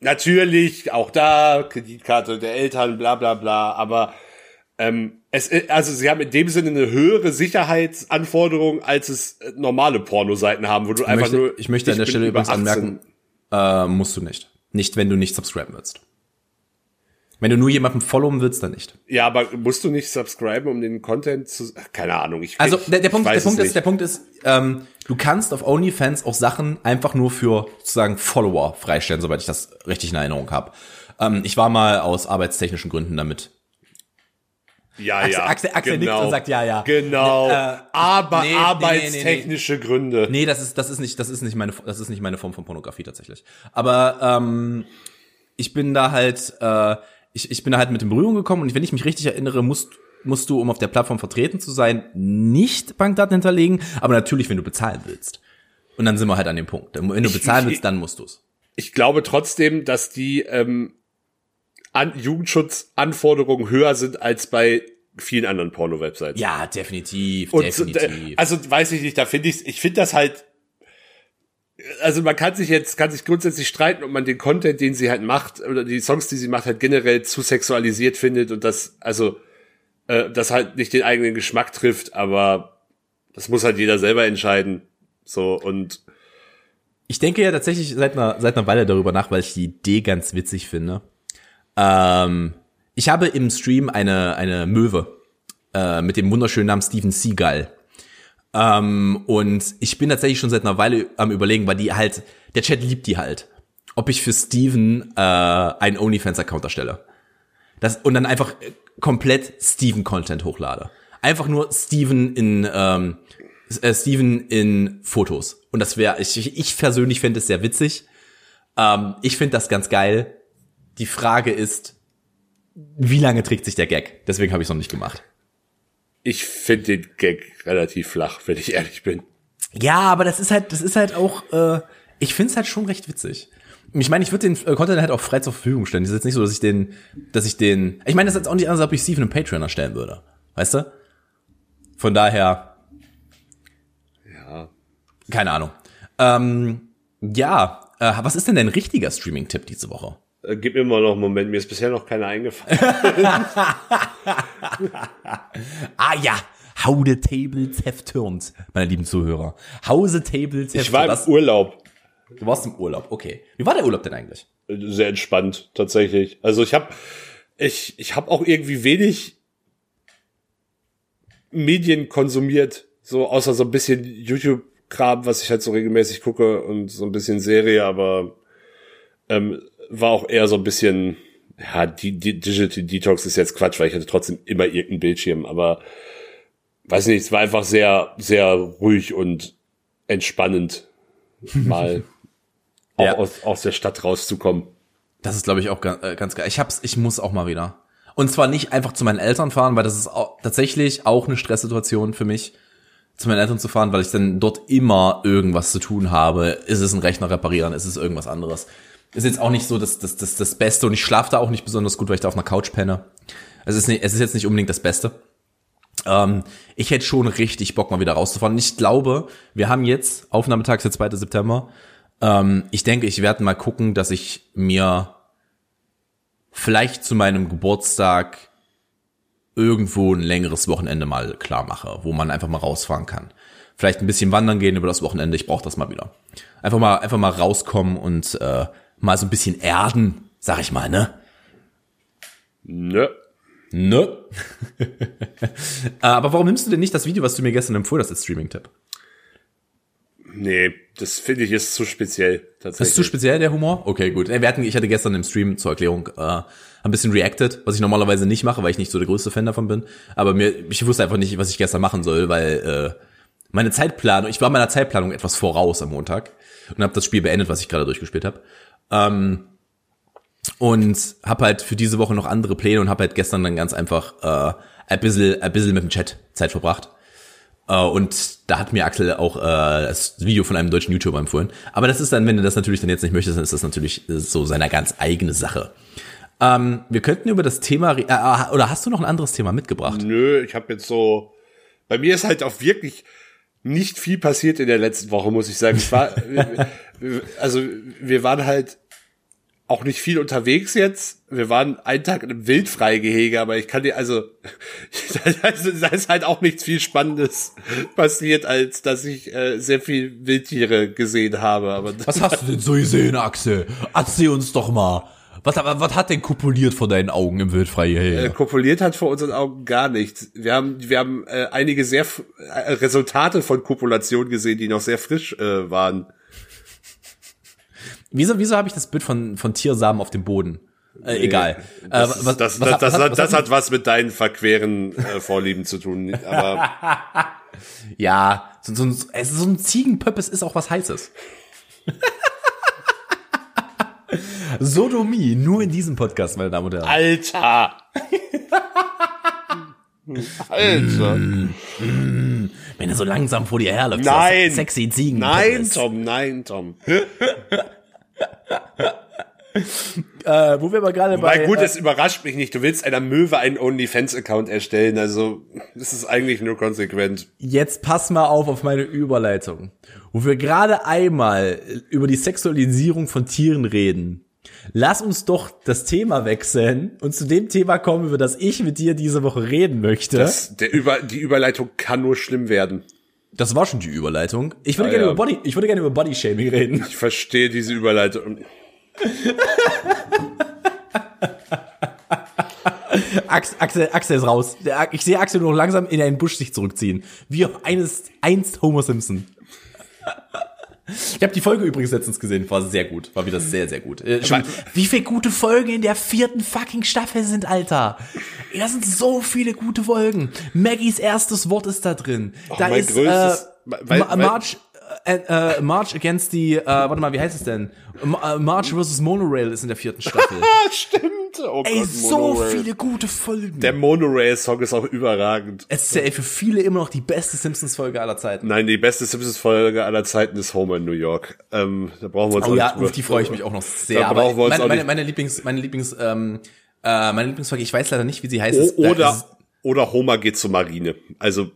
natürlich auch da, Kreditkarte der Eltern, bla bla bla, aber ähm, es, also sie haben in dem Sinne eine höhere Sicherheitsanforderung, als es äh, normale Pornoseiten haben, wo du Ich einfach möchte, nur. ich möchte an der Stelle übrigens 18. anmerken, äh, musst du nicht. Nicht, wenn du nicht subscriben willst. Wenn du nur jemanden followen willst, dann nicht. Ja, aber musst du nicht subscriben, um den Content zu. Ach, keine Ahnung. Ich, Also der, der Punkt, der Punkt ist, der. Punkt ist, ähm, du kannst auf OnlyFans auch Sachen einfach nur für sozusagen Follower freistellen, soweit ich das richtig in Erinnerung habe. Ähm, ich war mal aus arbeitstechnischen Gründen damit. Ja, Axel- ja. Axel- Axel nickt genau. und sagt ja, ja. Genau. Äh, aber nee, nee, nee, arbeitstechnische Gründe. Nee, das ist, das ist nicht, das ist nicht meine, das ist nicht meine Form von Pornografie tatsächlich. Aber ähm, ich bin da halt, äh, ich, ich bin da halt mit in Berührung gekommen und wenn ich mich richtig erinnere, musst, musst du, um auf der Plattform vertreten zu sein, nicht Bankdaten hinterlegen, aber natürlich, wenn du bezahlen willst. Und dann sind wir halt an dem Punkt. Wenn du bezahlen willst, dann musst du's. Ich glaube trotzdem, dass die ähm, an Jugendschutzanforderungen höher sind als bei vielen anderen Porno-Websites. Ja, definitiv, Und definitiv. äh, also weiß ich nicht, da finde ich, ich finde das halt. Also man kann sich jetzt, kann sich grundsätzlich streiten, ob man den Content, den sie halt macht, oder die Songs, die sie macht, halt generell zu sexualisiert findet und das, also, äh, das halt nicht den eigenen Geschmack trifft, aber das muss halt jeder selber entscheiden. So, und Ich denke ja tatsächlich seit einer, seit einer Weile darüber nach, weil ich die Idee ganz witzig finde. Ähm, ich habe im Stream eine, eine Möwe äh, mit dem wunderschönen Namen Steven Seagull. Ähm, und ich bin tatsächlich schon seit einer Weile am überlegen, weil die halt, der Chat liebt die halt, ob ich für Steven äh, einen OnlyFans-Account erstelle. Das, und dann einfach äh, komplett Steven-Content hochlade. Einfach nur Steven in, ähm, äh, Steven in Fotos. Und das wäre, ich, ich ich persönlich fände es sehr witzig. Ähm, ich finde das ganz geil. Die Frage ist, wie lange trägt sich der Gag? Deswegen habe ich es noch nicht gemacht. ich finde den Gag relativ flach, wenn ich ehrlich bin. Ja, aber das ist halt, das ist halt auch, äh, ich find's halt schon recht witzig. Ich meine, ich würde den äh, Content halt auch frei zur Verfügung stellen. Es ist jetzt nicht so, dass ich den, dass ich den, ich meine, das ist jetzt auch nicht anders, als ob ich Steven einen Patreon erstellen würde. Weißt du? Von daher, Ja. keine Ahnung. Ähm, ja, äh, was ist denn dein richtiger Streaming-Tipp diese Woche? Äh, Gib mir mal noch einen Moment, mir ist bisher noch keiner eingefallen. (laughs) Ah ja, How the Tables have turned, meine lieben Zuhörer. How the Tables have Ich war im Urlaub. Du warst im Urlaub, okay. Wie war der Urlaub denn eigentlich? sehr entspannt tatsächlich. Also ich habe ich ich habe auch irgendwie wenig Medien konsumiert, so außer so ein bisschen YouTube Kram, was ich halt so regelmäßig gucke und so ein bisschen Serie, aber ähm, war auch eher so ein bisschen ja, die, die Digital Detox ist jetzt Quatsch, weil ich hatte trotzdem immer irgendeinen Bildschirm, aber weiß nicht, es war einfach sehr sehr ruhig und entspannend (laughs) mal auch Ja. aus, aus der Stadt rauszukommen. Das ist, glaube ich, auch ganz, äh, ganz geil. Ich hab's, ich muss auch mal wieder. Und zwar nicht einfach zu meinen Eltern fahren, weil das ist auch, tatsächlich auch eine Stresssituation für mich, zu meinen Eltern zu fahren, weil ich dann dort immer irgendwas zu tun habe. Ist es ein Rechner reparieren? Ist es irgendwas anderes? Ist jetzt auch nicht so das, das, das, das Beste und ich schlafe da auch nicht besonders gut, weil ich da auf einer Couch penne. Es ist, nicht, es ist jetzt nicht unbedingt das Beste. Ähm, ich hätte schon richtig Bock, mal wieder rauszufahren. Ich glaube, wir haben jetzt, Aufnahmetag ist der 2. September, ähm, ich denke, ich werde mal gucken, dass ich mir vielleicht zu meinem Geburtstag irgendwo ein längeres Wochenende mal klar mache, wo man einfach mal rausfahren kann. Vielleicht ein bisschen wandern gehen über das Wochenende, ich brauche das mal wieder. Einfach mal, einfach mal rauskommen und äh, mal so ein bisschen erden, sag ich mal, ne? Nö. Ne? Äh, (laughs) Aber warum nimmst du denn nicht das Video, was du mir gestern empfohlen hast, als Streaming-Tipp? Nee, das finde ich ist zu speziell Das tatsächlich. ist zu speziell, der Humor? Okay, gut. Wir hatten, ich hatte gestern im Stream zur Erklärung äh, ein bisschen reacted, was ich normalerweise nicht mache, weil ich nicht so der größte Fan davon bin. Aber mir, ich wusste einfach nicht, was ich gestern machen soll, weil äh, meine Zeitplanung, ich war meiner Zeitplanung etwas voraus am Montag und habe das Spiel beendet, was ich gerade durchgespielt habe. Ähm, und habe halt für diese Woche noch andere Pläne und habe halt gestern dann ganz einfach äh, ein bisschen, ein bisschen mit dem Chat Zeit verbracht. Äh, und da hat mir Axel auch äh, das Video von einem deutschen YouTuber empfohlen. Aber das ist dann, wenn du das natürlich dann jetzt nicht möchtest, dann ist das natürlich äh, so seine ganz eigene Sache. Ähm, wir könnten über das Thema, äh, äh, oder hast du noch ein anderes Thema mitgebracht? Nö, ich habe jetzt so. Bei mir ist halt auch wirklich nicht viel passiert in der letzten Woche, muss ich sagen. Es war, (laughs) also wir waren halt auch nicht viel unterwegs jetzt. Wir waren einen Tag in einem Wildfreigehege, aber ich kann dir, also, (laughs) da ist halt auch nichts viel Spannendes passiert, als dass ich äh, sehr viel Wildtiere gesehen habe. Aber Was hast du denn so gesehen, Axel? Erzähl uns doch mal. Was, was hat denn kopuliert vor deinen Augen im Wildfreigehege? Äh, kopuliert hat vor unseren Augen gar nichts. Wir haben, wir haben äh, einige sehr äh, Resultate von Kopulation gesehen, die noch sehr frisch äh, waren. Wieso, wieso habe ich das Bild von, von Tiersamen auf dem Boden? Äh, egal. Das, äh, was, das, was, das, das, hat, das hat was mit deinen verqueren äh, Vorlieben zu tun. Aber (laughs) ja, so, so, so, also so ein Ziegenpöppes ist auch was Heißes. (laughs) Sodomie, nur in diesem Podcast, meine Damen und Herren. Alter! (laughs) Alter! Mm, mm, wenn er so langsam vor dir herläuft. Nein! Sexy Ziegen. Nein, Tom, nein, Tom. Äh, wo wir aber gerade bei... Weil gut, äh, es überrascht mich nicht. Du willst einer Möwe einen OnlyFans-Account erstellen, also das ist eigentlich nur konsequent. Jetzt pass mal auf auf meine Überleitung. Wo wir gerade einmal über die Sexualisierung von Tieren reden. Lass uns doch das Thema wechseln und zu dem Thema kommen, über das ich mit dir diese Woche reden möchte. Das, der Über, die Überleitung kann nur schlimm werden. Das war schon die Überleitung. Ich würde Ah, gerne ja. über Body, ich würde gerne über Body Shaming reden. Ich verstehe diese Überleitung. (laughs) Axel, Axel, Axel ist raus. Ich sehe Axel nur noch langsam in einen Busch sich zurückziehen. Wie eines, einst Homer Simpson. Ich habe die Folge übrigens letztens gesehen, war sehr gut, war wieder sehr, sehr gut. Äh, schon, wie viele gute Folgen in der vierten fucking Staffel sind, Alter? Ey, Da sind so viele gute Folgen. Maggies erstes Wort ist da drin. da mein ist größtes- äh, weil- Ma- weil- March, äh, äh, March against the, äh, warte mal, wie heißt es denn? Äh, March vs. Monorail ist in der vierten Staffel. (laughs) Ah, stimmt. Oh Ey, Gott, so viele gute Folgen. Der Monorail-Song ist auch überragend. es ist ja für viele immer noch die beste Simpsons-Folge aller Zeiten. Nein, die beste Simpsons-Folge aller Zeiten ist Homer in New York. Ähm, da brauchen wir uns Oh auch ja, nicht auf die freue ich mich auch noch sehr. Da brauchen wir uns meine, auch meine, meine Lieblings, meine Lieblings, ähm, äh, meine Lieblingsfolge, ich weiß leider nicht, wie sie heißt. O oder, ist- oder Homer geht zur Marine. Also,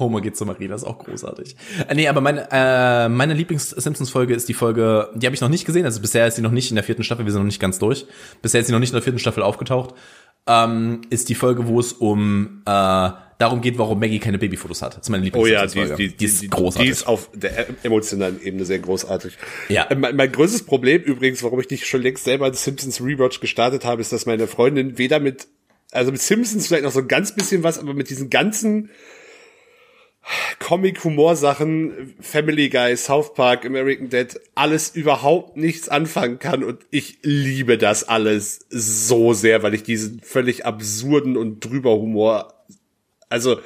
Homer geht zur Marina, ist auch großartig. Äh, nee, aber meine, äh, meine Lieblings-Simpsons-Folge ist die Folge, die habe ich noch nicht gesehen, also bisher ist sie noch nicht in der vierten Staffel, wir sind noch nicht ganz durch. Bisher ist sie noch nicht in der vierten Staffel aufgetaucht. Ähm, ist die Folge, wo es um äh, darum geht, warum Maggie keine Babyfotos hat. Das ist meine oh ja, die, die, die, ist großartig. die ist auf der emotionalen Ebene sehr großartig. Ja. Äh, Mein, mein größtes Problem übrigens, warum ich nicht schon längst selber einen Simpsons Rewatch gestartet habe, ist, dass meine Freundin weder mit, also mit Simpsons vielleicht noch so ein ganz bisschen was, aber mit diesen ganzen Comic-Humor-Sachen, Family Guy, South Park, American Dad, alles überhaupt nichts anfangen kann und ich liebe das alles so sehr, weil ich diesen völlig absurden und drüber Humor, also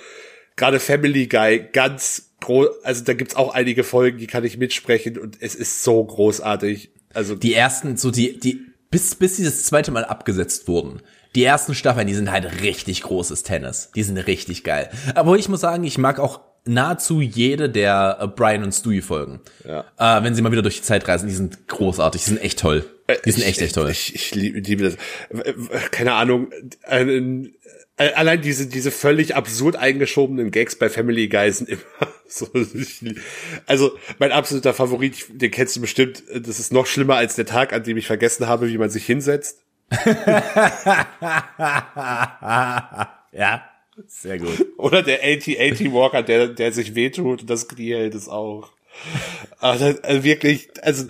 gerade Family Guy, ganz groß, also da gibt's auch einige Folgen, die kann ich mitsprechen und es ist so großartig. Also die ersten, so die, die, bis, bis sie das zweite Mal abgesetzt wurden. Die ersten Staffeln, die sind halt richtig großes Tennis. Die sind richtig geil. Aber ich muss sagen, ich mag auch nahezu jede der äh, Brian und Stewie Folgen. Ja. Äh, wenn sie mal wieder durch die Zeit reisen, die sind großartig, die sind echt toll. Die sind Ich- echt, echt toll. Ich, ich liebe, liebe das. Keine Ahnung. ein- ein- Allein diese, diese völlig absurd eingeschobenen Gags bei Family Guy sind immer (laughs) so. Also, mein absoluter Favorit, den kennst du bestimmt, das ist noch schlimmer als der Tag, an dem ich vergessen habe, wie man sich hinsetzt. (laughs) ja, sehr gut. (laughs) Oder der 80-80 Walker, der, der sich wehtut und das Knie hält es auch. Also, also wirklich, also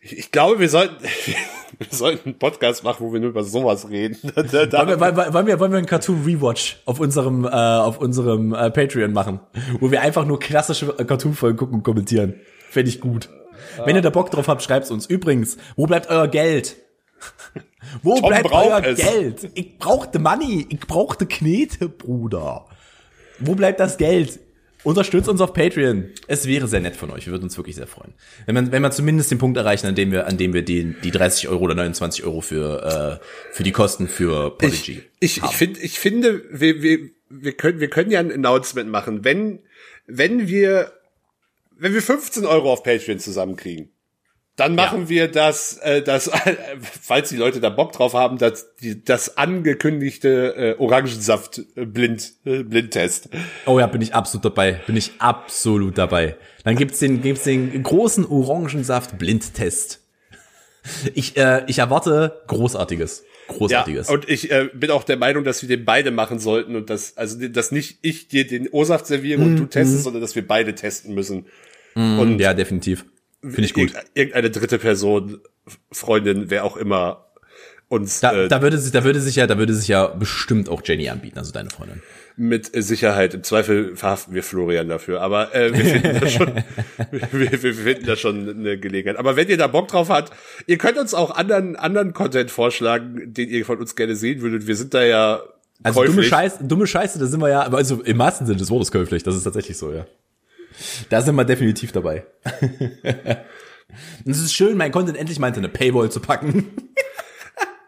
ich glaube, wir sollten, (laughs) wir sollten einen Podcast machen, wo wir nur über sowas reden. (laughs) Da, da, da, Wollen wir, wollen, wollen wir, wollen wir einen Cartoon Rewatch auf unserem, äh, auf unserem äh, Patreon machen, wo wir einfach nur klassische äh, Cartoon-Folgen gucken und kommentieren. Fände ich gut. Wenn ihr da Bock drauf habt, schreibt's uns. Übrigens, wo bleibt euer Geld? Wo Tom bleibt euer es. Geld? Ich brauchte Money. Ich brauchte Knete, Bruder. Wo bleibt das Geld? Unterstützt uns auf Patreon. Es wäre sehr nett von euch. Wir würden uns wirklich sehr freuen. Wenn man, wenn man zumindest den Punkt erreichen, an dem wir, an dem wir die, die 30 Euro oder 29 Euro für, äh, für die Kosten für Prodigy ich, ich, ich, find, ich finde, wir, wir, wir können, wir können ja ein Announcement machen. Wenn, wenn wir, wenn wir 15 Euro auf Patreon zusammenkriegen, dann machen ja. wir das, äh, das, äh, (laughs) falls die Leute da Bock drauf haben, das, die, das angekündigte äh, Orangensaft äh, Blind äh, Blindtest. Oh ja, bin ich absolut dabei. Bin ich absolut dabei. Dann gibt's den, gibt's den großen Orangensaft Blindtest. Ich, äh, ich erwarte Großartiges. Großartiges. Ja, und ich äh, bin auch der Meinung, dass wir den beide machen sollten und dass, also, dass nicht ich dir den O-Saft serviere mm, und du testest, mm. sondern dass wir beide testen müssen. Mm, und ja, definitiv. Finde ich gut. Irgendeine dritte Person, Freundin, wer auch immer uns. Da, äh, da würde sich, da würde sich ja, da würde sich ja bestimmt auch Jenny anbieten, also deine Freundin. Mit Sicherheit. Im Zweifel verhaften wir Florian dafür. Aber äh, wir finden (laughs) da schon, wir, wir finden da schon eine Gelegenheit. Aber wenn ihr da Bock drauf habt, ihr könnt uns auch anderen anderen Content vorschlagen, den ihr von uns gerne sehen würdet. Wir sind da ja also käuflich. dumme Scheiße, dumme Scheiße, da sind wir ja, also im wahrsten Sinne des Wortes käuflich. Das ist tatsächlich so, ja. Da sind wir definitiv dabei. es ist schön, mein Content endlich meinte eine Paywall zu packen.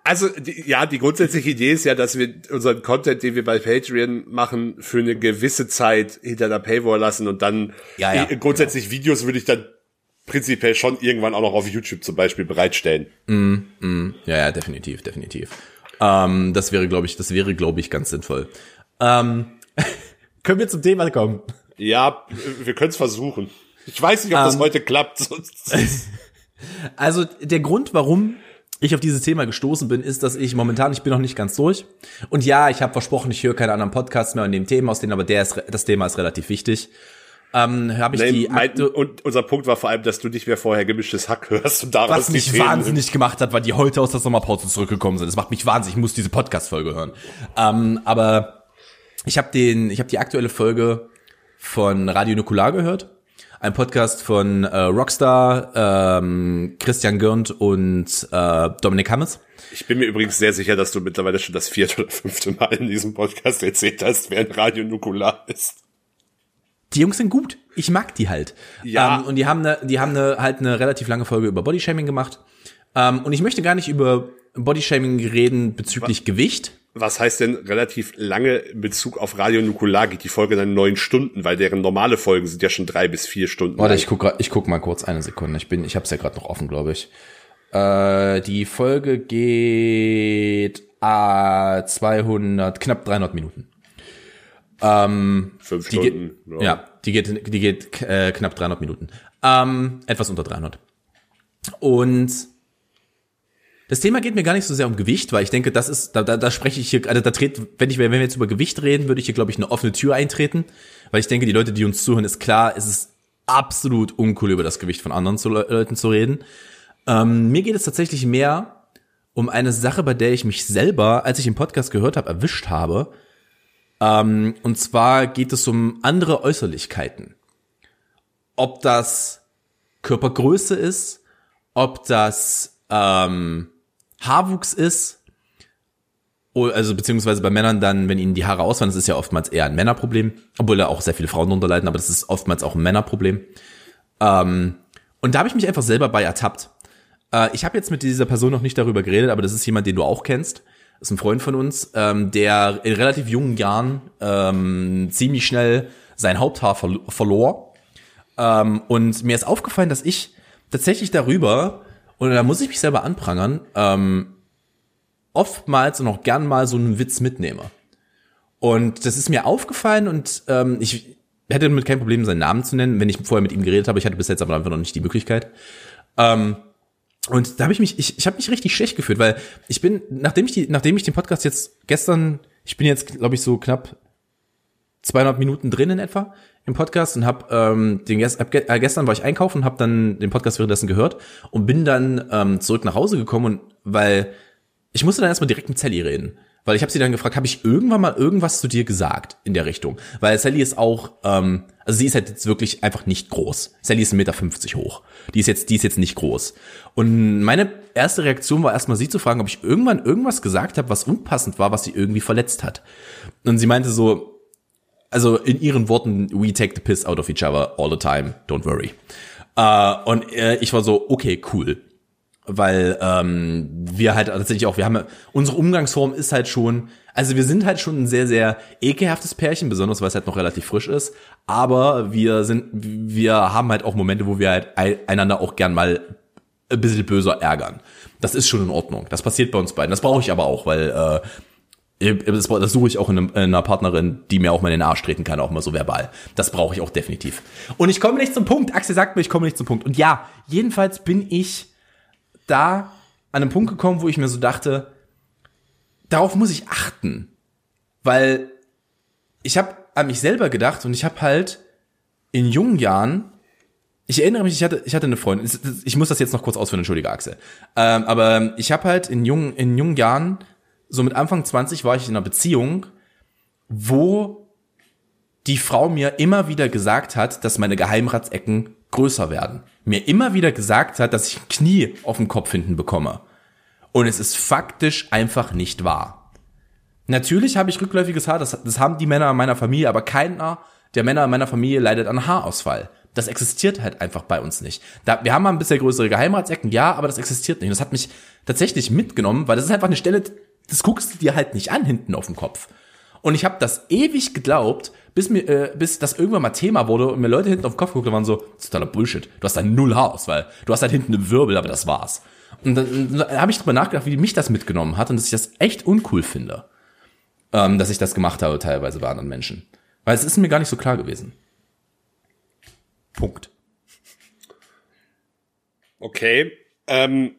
Also die, ja, die grundsätzliche Idee ist ja, dass wir unseren Content, den wir bei Patreon machen, für eine gewisse Zeit hinter der Paywall lassen und dann ja, ja, äh, grundsätzlich genau. Videos würde ich dann prinzipiell schon irgendwann auch noch auf YouTube zum Beispiel bereitstellen. Mm, mm, ja, ja, definitiv, definitiv. Ähm, das wäre, glaube ich, das wäre, glaube ich, ganz sinnvoll. Ähm, (laughs) können wir zum Thema kommen? Ja, wir können es versuchen. Ich weiß nicht, ob um, das ähm. heute klappt. (laughs) also der Grund, warum ich auf dieses Thema gestoßen bin, ist, dass ich momentan, ich bin noch nicht ganz durch. Und ja, ich habe versprochen, ich höre keine anderen Podcasts mehr an dem Thema aus denen, aber der ist, das Thema ist relativ wichtig. Ähm, habe ich nee, die mein, und unser Punkt war vor allem, dass du nicht mehr vorher gemischtes Hack hörst und daraus Was mich Themen wahnsinnig gemacht hat, weil die heute aus der Sommerpause zurückgekommen sind. Das macht mich wahnsinnig. Ich muss diese Podcast-Folge hören. Ähm, aber ich habe den, ich habe die aktuelle Folge von Radio Nukular gehört. Ein Podcast von äh, Rockstar, ähm, Christian Gürnt und äh, Dominik Hammes. Ich bin mir übrigens sehr sicher, dass du mittlerweile schon das vierte oder fünfte Mal in diesem Podcast erzählt hast, wer ein Radio Nukular ist. Die Jungs sind gut. Ich mag die halt. Ja. Ähm, und die haben eine, die haben eine, halt eine relativ lange Folge über Bodyshaming gemacht. Ähm, und ich möchte gar nicht über Bodyshaming reden bezüglich Was? Gewicht was heißt denn relativ lange in Bezug auf Radio Nukular geht die Folge dann neun Stunden, weil deren normale Folgen sind ja schon drei bis vier Stunden. Warte, ich guck, ich guck mal kurz eine Sekunde. Ich bin, ich hab's ja gerade noch offen, glaube ich. Äh, die Folge geht äh, 200, knapp 300 Minuten. Ähm, Fünf die Stunden. Geht, ja. ja, die geht, die geht äh, knapp 300 Minuten. Ähm, etwas unter 300. Und das Thema geht mir gar nicht so sehr um Gewicht, weil ich denke, das ist, da, da, da spreche ich hier, also da tritt, wenn ich, wenn wir jetzt über Gewicht reden, würde ich hier, glaube ich, eine offene Tür eintreten, weil ich denke, die Leute, die uns zuhören, ist klar, es ist absolut uncool, über das Gewicht von anderen zu, Leuten zu reden. Ähm, mir geht es tatsächlich mehr um eine Sache, bei der ich mich selber, als ich im Podcast gehört habe, erwischt habe. Ähm, und zwar geht es um andere Äußerlichkeiten. Ob das Körpergröße ist, ob das ähm, Haarwuchs ist, also beziehungsweise bei Männern dann, wenn ihnen die Haare ausfallen, das ist ja oftmals eher ein Männerproblem, obwohl da auch sehr viele Frauen drunter leiden, aber das ist oftmals auch ein Männerproblem. Ähm, und da habe ich mich einfach selber bei ertappt. Äh, ich habe jetzt mit dieser Person noch nicht darüber geredet, aber das ist jemand, den du auch kennst. Das ist ein Freund von uns, ähm, der in relativ jungen Jahren ähm, ziemlich schnell sein Haupthaar ver verlor. Ähm, und mir ist aufgefallen, dass ich tatsächlich darüber und da muss ich mich selber anprangern, ähm, oftmals und auch gern mal so einen Witz mitnehme. Und das ist mir aufgefallen und ähm, ich hätte damit kein Problem, seinen Namen zu nennen, wenn ich vorher mit ihm geredet habe. Ich hatte bis jetzt aber einfach noch nicht die Möglichkeit. Ähm, und da habe ich mich, ich, ich habe mich richtig schlecht gefühlt, weil ich bin, nachdem ich die, nachdem ich den Podcast jetzt gestern, ich bin jetzt, glaube ich, so knapp 200 Minuten drin in etwa, im Podcast und habe ähm, den hab, äh, gestern war ich einkaufen und habe dann den Podcast währenddessen gehört und bin dann ähm, zurück nach Hause gekommen und weil ich musste dann erstmal direkt mit Sally reden, weil ich habe sie dann gefragt, habe ich irgendwann mal irgendwas zu dir gesagt in der Richtung, weil Sally ist auch ähm, also sie ist halt jetzt wirklich einfach nicht groß. Sally ist 1,50 Meter hoch. Die ist jetzt, die ist jetzt nicht groß. Und meine erste Reaktion war erstmal sie zu fragen, ob ich irgendwann irgendwas gesagt habe, was unpassend war, was sie irgendwie verletzt hat. Und sie meinte so, also in ihren Worten, we take the piss out of each other all the time, don't worry. Uh, und äh, ich war so, okay, cool. weil ähm, wir halt tatsächlich auch, wir haben unsere Umgangsform ist halt schon, also wir sind halt schon ein sehr, sehr ekelhaftes Pärchen, besonders weil es halt noch relativ frisch ist. Aber wir sind, wir haben halt auch Momente, wo wir halt einander auch gern mal ein bisschen böser ärgern. Das ist schon in Ordnung. Das passiert bei uns beiden. Das brauche ich aber auch, weil äh, das, das suche ich auch in, einem, in, einer Partnerin, die mir auch mal in den Arsch treten kann, auch mal so verbal. Das brauche ich auch definitiv. Und ich komme nicht zum Punkt. Axel sagt mir, ich komme nicht zum Punkt. Und ja, jedenfalls bin ich da an einem Punkt gekommen, wo ich mir so dachte, darauf muss ich achten. Weil ich habe an mich selber gedacht und ich habe halt in jungen Jahren, ich erinnere mich, ich hatte, ich hatte eine Freundin, ich muss das jetzt noch kurz ausführen, entschuldige Axel, ähm, aber ich habe halt in jungen, in jungen Jahren, so mit Anfang 20 war ich in einer Beziehung, wo die Frau mir immer wieder gesagt hat, dass meine Geheimratsecken größer werden. Mir immer wieder gesagt hat, dass ich ein Knie auf dem Kopf hinten bekomme. Und es ist faktisch einfach nicht wahr. Natürlich habe ich rückläufiges Haar, das, das haben die Männer in meiner Familie, aber keiner der Männer in meiner Familie leidet an Haarausfall. Das existiert halt einfach bei uns nicht. Da, wir haben mal ein bisschen größere Geheimratsecken, ja, aber das existiert nicht. Und das hat mich tatsächlich mitgenommen, weil das ist einfach eine Stelle, das guckst du dir halt nicht an hinten auf dem Kopf. Und ich habe das ewig geglaubt, bis mir, äh, bis das irgendwann mal Thema wurde und mir Leute hinten auf den Kopf geguckt und waren so, totaler Bullshit. Du hast da null Haarausfall. Du hast halt hinten einen Wirbel, aber das war's. Und dann, dann habe ich drüber nachgedacht, wie mich das mitgenommen hat und dass ich das echt uncool finde, ähm, dass ich das gemacht habe teilweise bei anderen Menschen. Weil es ist mir gar nicht so klar gewesen. Punkt. Okay. Ähm,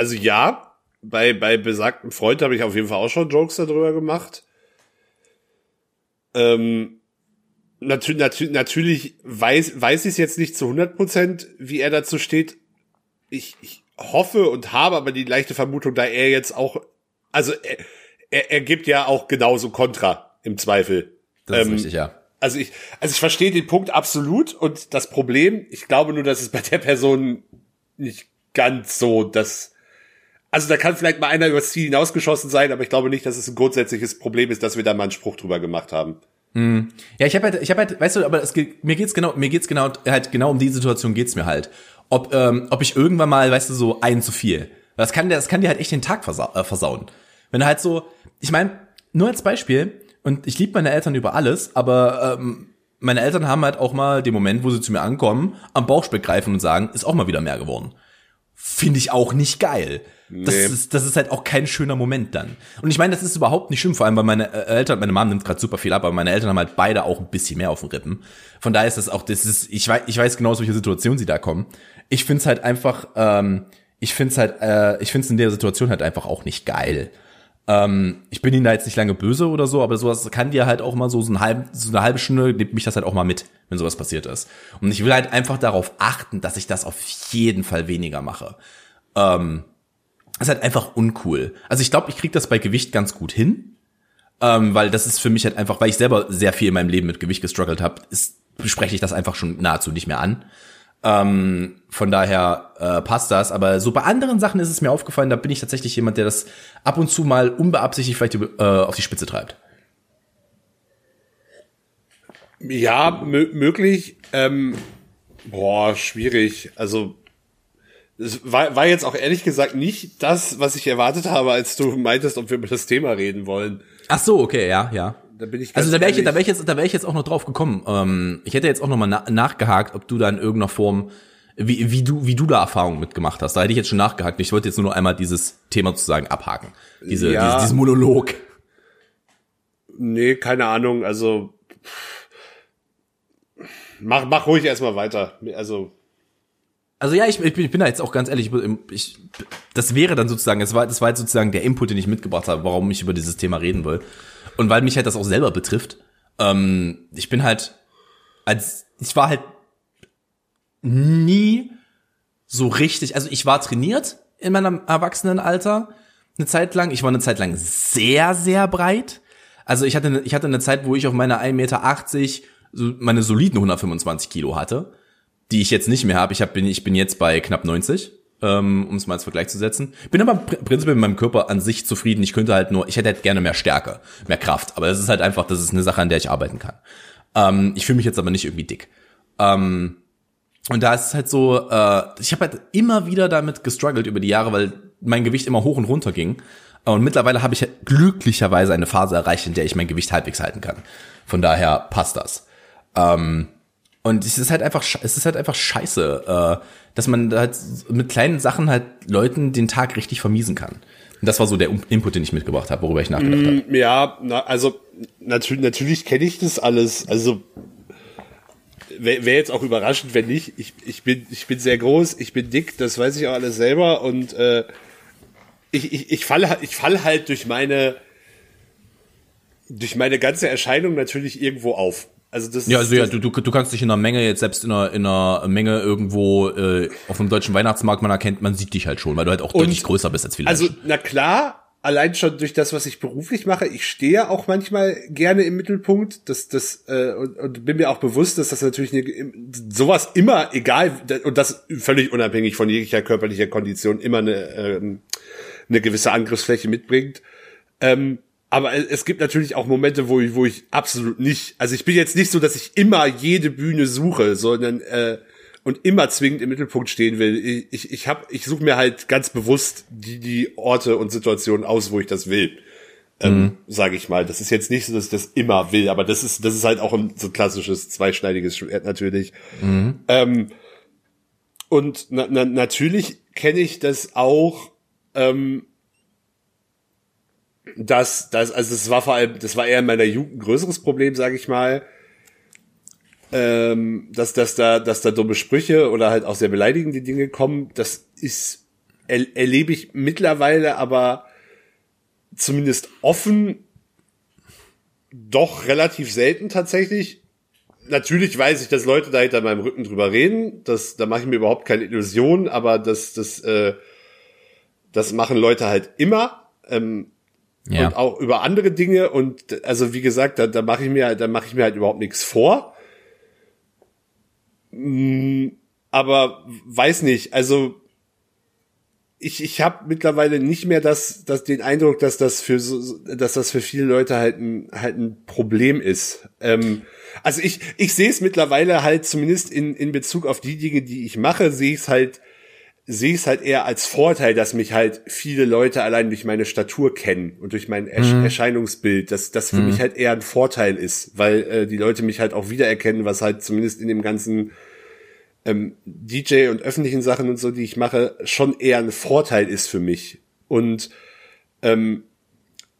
also ja, bei, bei besagten Freund habe ich auf jeden Fall auch schon Jokes darüber gemacht. Ähm, natür natür natürlich weiß, weiß ich es jetzt nicht zu 100 Prozent, wie er dazu steht. Ich, ich hoffe und habe aber die leichte Vermutung, da er jetzt auch, also er, er, er gibt ja auch genauso Kontra im Zweifel. Das ist ähm, richtig, ja. Also ich, also ich verstehe den Punkt absolut und das Problem, ich glaube nur, dass es bei der Person nicht ganz so, dass, also da kann vielleicht mal einer übers Ziel hinausgeschossen sein, aber ich glaube nicht, dass es ein grundsätzliches Problem ist, dass wir da mal einen Spruch drüber gemacht haben. Mm. Ja, ich habe halt, ich habe halt, weißt du, aber es geht, mir geht's genau, mir geht's genau, halt genau um die Situation geht's mir halt. Ob, ähm, ob ich irgendwann mal, weißt du, so ein zu viel. Das kann, das kann dir halt echt den Tag versa äh, versauen. Wenn du halt so, ich meine, nur als Beispiel, und ich liebe meine Eltern über alles, aber ähm, meine Eltern haben halt auch mal den Moment, wo sie zu mir ankommen, am Bauchspeck greifen und sagen, ist auch mal wieder mehr geworden. Finde ich auch nicht geil. Nee. Das, ist, das ist halt auch kein schöner Moment dann. Und ich meine, das ist überhaupt nicht schlimm, vor allem weil meine äh, Eltern, meine Mom nimmt gerade super viel ab, aber meine Eltern haben halt beide auch ein bisschen mehr auf den Rippen. Von daher ist das auch, das ist, ich weiß, ich weiß genau, aus welcher Situation sie da kommen. Ich find's halt einfach, ähm, ich find's halt, äh, ich find's in der Situation halt einfach auch nicht geil. Ähm, ich bin ihnen da jetzt nicht lange böse oder so, aber sowas kann dir halt auch mal so, so, ein halb, so eine halbe Stunde, nimmt mich das halt auch mal mit, wenn sowas passiert ist. Und ich will halt einfach darauf achten, dass ich das auf jeden Fall weniger mache. Ähm, ist halt einfach uncool. Also ich glaube, ich krieg das bei Gewicht ganz gut hin, ähm, weil das ist für mich halt einfach, weil ich selber sehr viel in meinem Leben mit Gewicht gestruggelt habe, spreche ich das einfach schon nahezu nicht mehr an. Ähm, von daher äh, passt das. Aber so bei anderen Sachen ist es mir aufgefallen, da bin ich tatsächlich jemand, der das ab und zu mal unbeabsichtigt vielleicht äh, auf die Spitze treibt. Ja, möglich. Ähm, boah, schwierig. Also es war, war jetzt auch ehrlich gesagt nicht das, was ich erwartet habe, als du meintest, ob wir über das Thema reden wollen. Ach so, okay, ja, ja. Da bin ich also da wäre ich, da wäre ich jetzt, da wäre ich jetzt auch noch drauf gekommen. Ähm, ich hätte jetzt auch noch mal na nachgehakt, ob du da in irgendeiner Form, wie, wie du, wie du da Erfahrungen mitgemacht hast. Da hätte ich jetzt schon nachgehakt. Ich wollte jetzt nur noch einmal dieses Thema sozusagen abhaken. Diese, ja. dieses, dieses Monolog. Nee, keine Ahnung. Also mach, mach ruhig erstmal weiter. Also also ja, ich, ich, bin, ich bin da jetzt auch ganz ehrlich, ich, das wäre dann sozusagen, das war, das war jetzt sozusagen der Input, den ich mitgebracht habe, warum ich über dieses Thema reden will. Und weil mich halt das auch selber betrifft, ähm, ich bin halt, als ich war halt nie so richtig, also ich war trainiert in meinem Erwachsenenalter eine Zeit lang. Ich war eine Zeit lang sehr, sehr breit. Also ich hatte, ich hatte eine Zeit, wo ich auf meiner 1,80 Meter meine soliden 125 Kilo hatte, die ich jetzt nicht mehr habe. Ich hab, bin, ich bin jetzt bei knapp 90 ähm, um es mal als Vergleich zu setzen. Bin aber prinzipiell mit meinem Körper an sich zufrieden. Ich könnte halt nur, ich hätte halt gerne mehr Stärke, mehr Kraft. Aber es ist halt einfach, das ist eine Sache, an der ich arbeiten kann. Ähm, ich fühle mich jetzt aber nicht irgendwie dick. Ähm, Und da ist es halt so, äh, ich habe halt immer wieder damit gestruggelt über die Jahre, weil mein Gewicht immer hoch und runter ging. Und mittlerweile habe ich halt glücklicherweise eine Phase erreicht, in der ich mein Gewicht halbwegs halten kann. Von daher passt das. Ähm, und es ist halt einfach, es ist halt einfach scheiße, äh, dass man halt mit kleinen Sachen halt Leuten den Tag richtig vermiesen kann. Und das war so der Input, den ich mitgebracht habe, worüber ich nachgedacht habe. Mm, ja, na, also natürlich, natürlich kenne ich das alles. Also wäre wär jetzt auch überraschend, wenn nicht. Ich, ich, bin, ich bin sehr groß, ich bin dick, das weiß ich auch alles selber und äh, ich, ich, ich falle ich fall halt durch meine durch meine ganze Erscheinung natürlich irgendwo auf. Also das ja, also ja, du, du, du kannst dich in einer Menge jetzt selbst in einer, in einer Menge irgendwo äh, auf dem deutschen Weihnachtsmarkt, man erkennt, man sieht dich halt schon, weil du halt auch deutlich größer bist als viele Also na klar, allein schon durch das, was ich beruflich mache, ich stehe auch manchmal gerne im Mittelpunkt. Das, das äh, und, und bin mir auch bewusst, dass das natürlich eine, sowas immer egal und das völlig unabhängig von jeglicher körperlicher Kondition immer eine ähm, eine gewisse Angriffsfläche mitbringt. Ähm, aber es gibt natürlich auch Momente, wo ich, wo ich absolut nicht, also ich bin jetzt nicht so, dass ich immer jede Bühne suche, sondern äh, und immer zwingend im Mittelpunkt stehen will. Ich, ich, ich, hab, ich suche mir halt ganz bewusst die, die Orte und Situationen aus, wo ich das will. Ähm, mhm. Sage ich mal. Das ist jetzt nicht so, dass ich das immer will, aber das ist, das ist halt auch ein so klassisches zweischneidiges Schwert natürlich. Mhm. Ähm, und na, na, natürlich kenne ich das auch, ähm, dass das, also es war vor allem, das war eher in meiner Jugend ein größeres Problem, sage ich mal, ähm, dass, dass da, dass da dumme Sprüche oder halt auch sehr beleidigende Dinge kommen. Das ist er, erlebe ich mittlerweile, aber zumindest offen doch relativ selten tatsächlich. Natürlich weiß ich, dass Leute da hinter meinem Rücken drüber reden. Das, da mache ich mir überhaupt keine Illusionen, aber das, das, äh, das machen Leute halt immer. Ähm, ja. Und auch über andere Dinge. Und also wie gesagt, da, da mache ich mir, da mache ich mir halt überhaupt nichts vor. Mm, aber weiß nicht, also ich, ich habe mittlerweile nicht mehr das, das den Eindruck, dass das für so, dass das für viele Leute halt ein, halt ein Problem ist. Ähm, also ich, ich sehe es mittlerweile halt zumindest in, in Bezug auf die Dinge, die ich mache, sehe ich es halt sehe es halt eher als Vorteil, dass mich halt viele Leute allein durch meine Statur kennen und durch mein Ersch mhm. Erscheinungsbild, dass das für mhm. mich halt eher ein Vorteil ist, weil äh, die Leute mich halt auch wiedererkennen, was halt zumindest in dem ganzen ähm, DJ und öffentlichen Sachen und so, die ich mache, schon eher ein Vorteil ist für mich. Und ähm,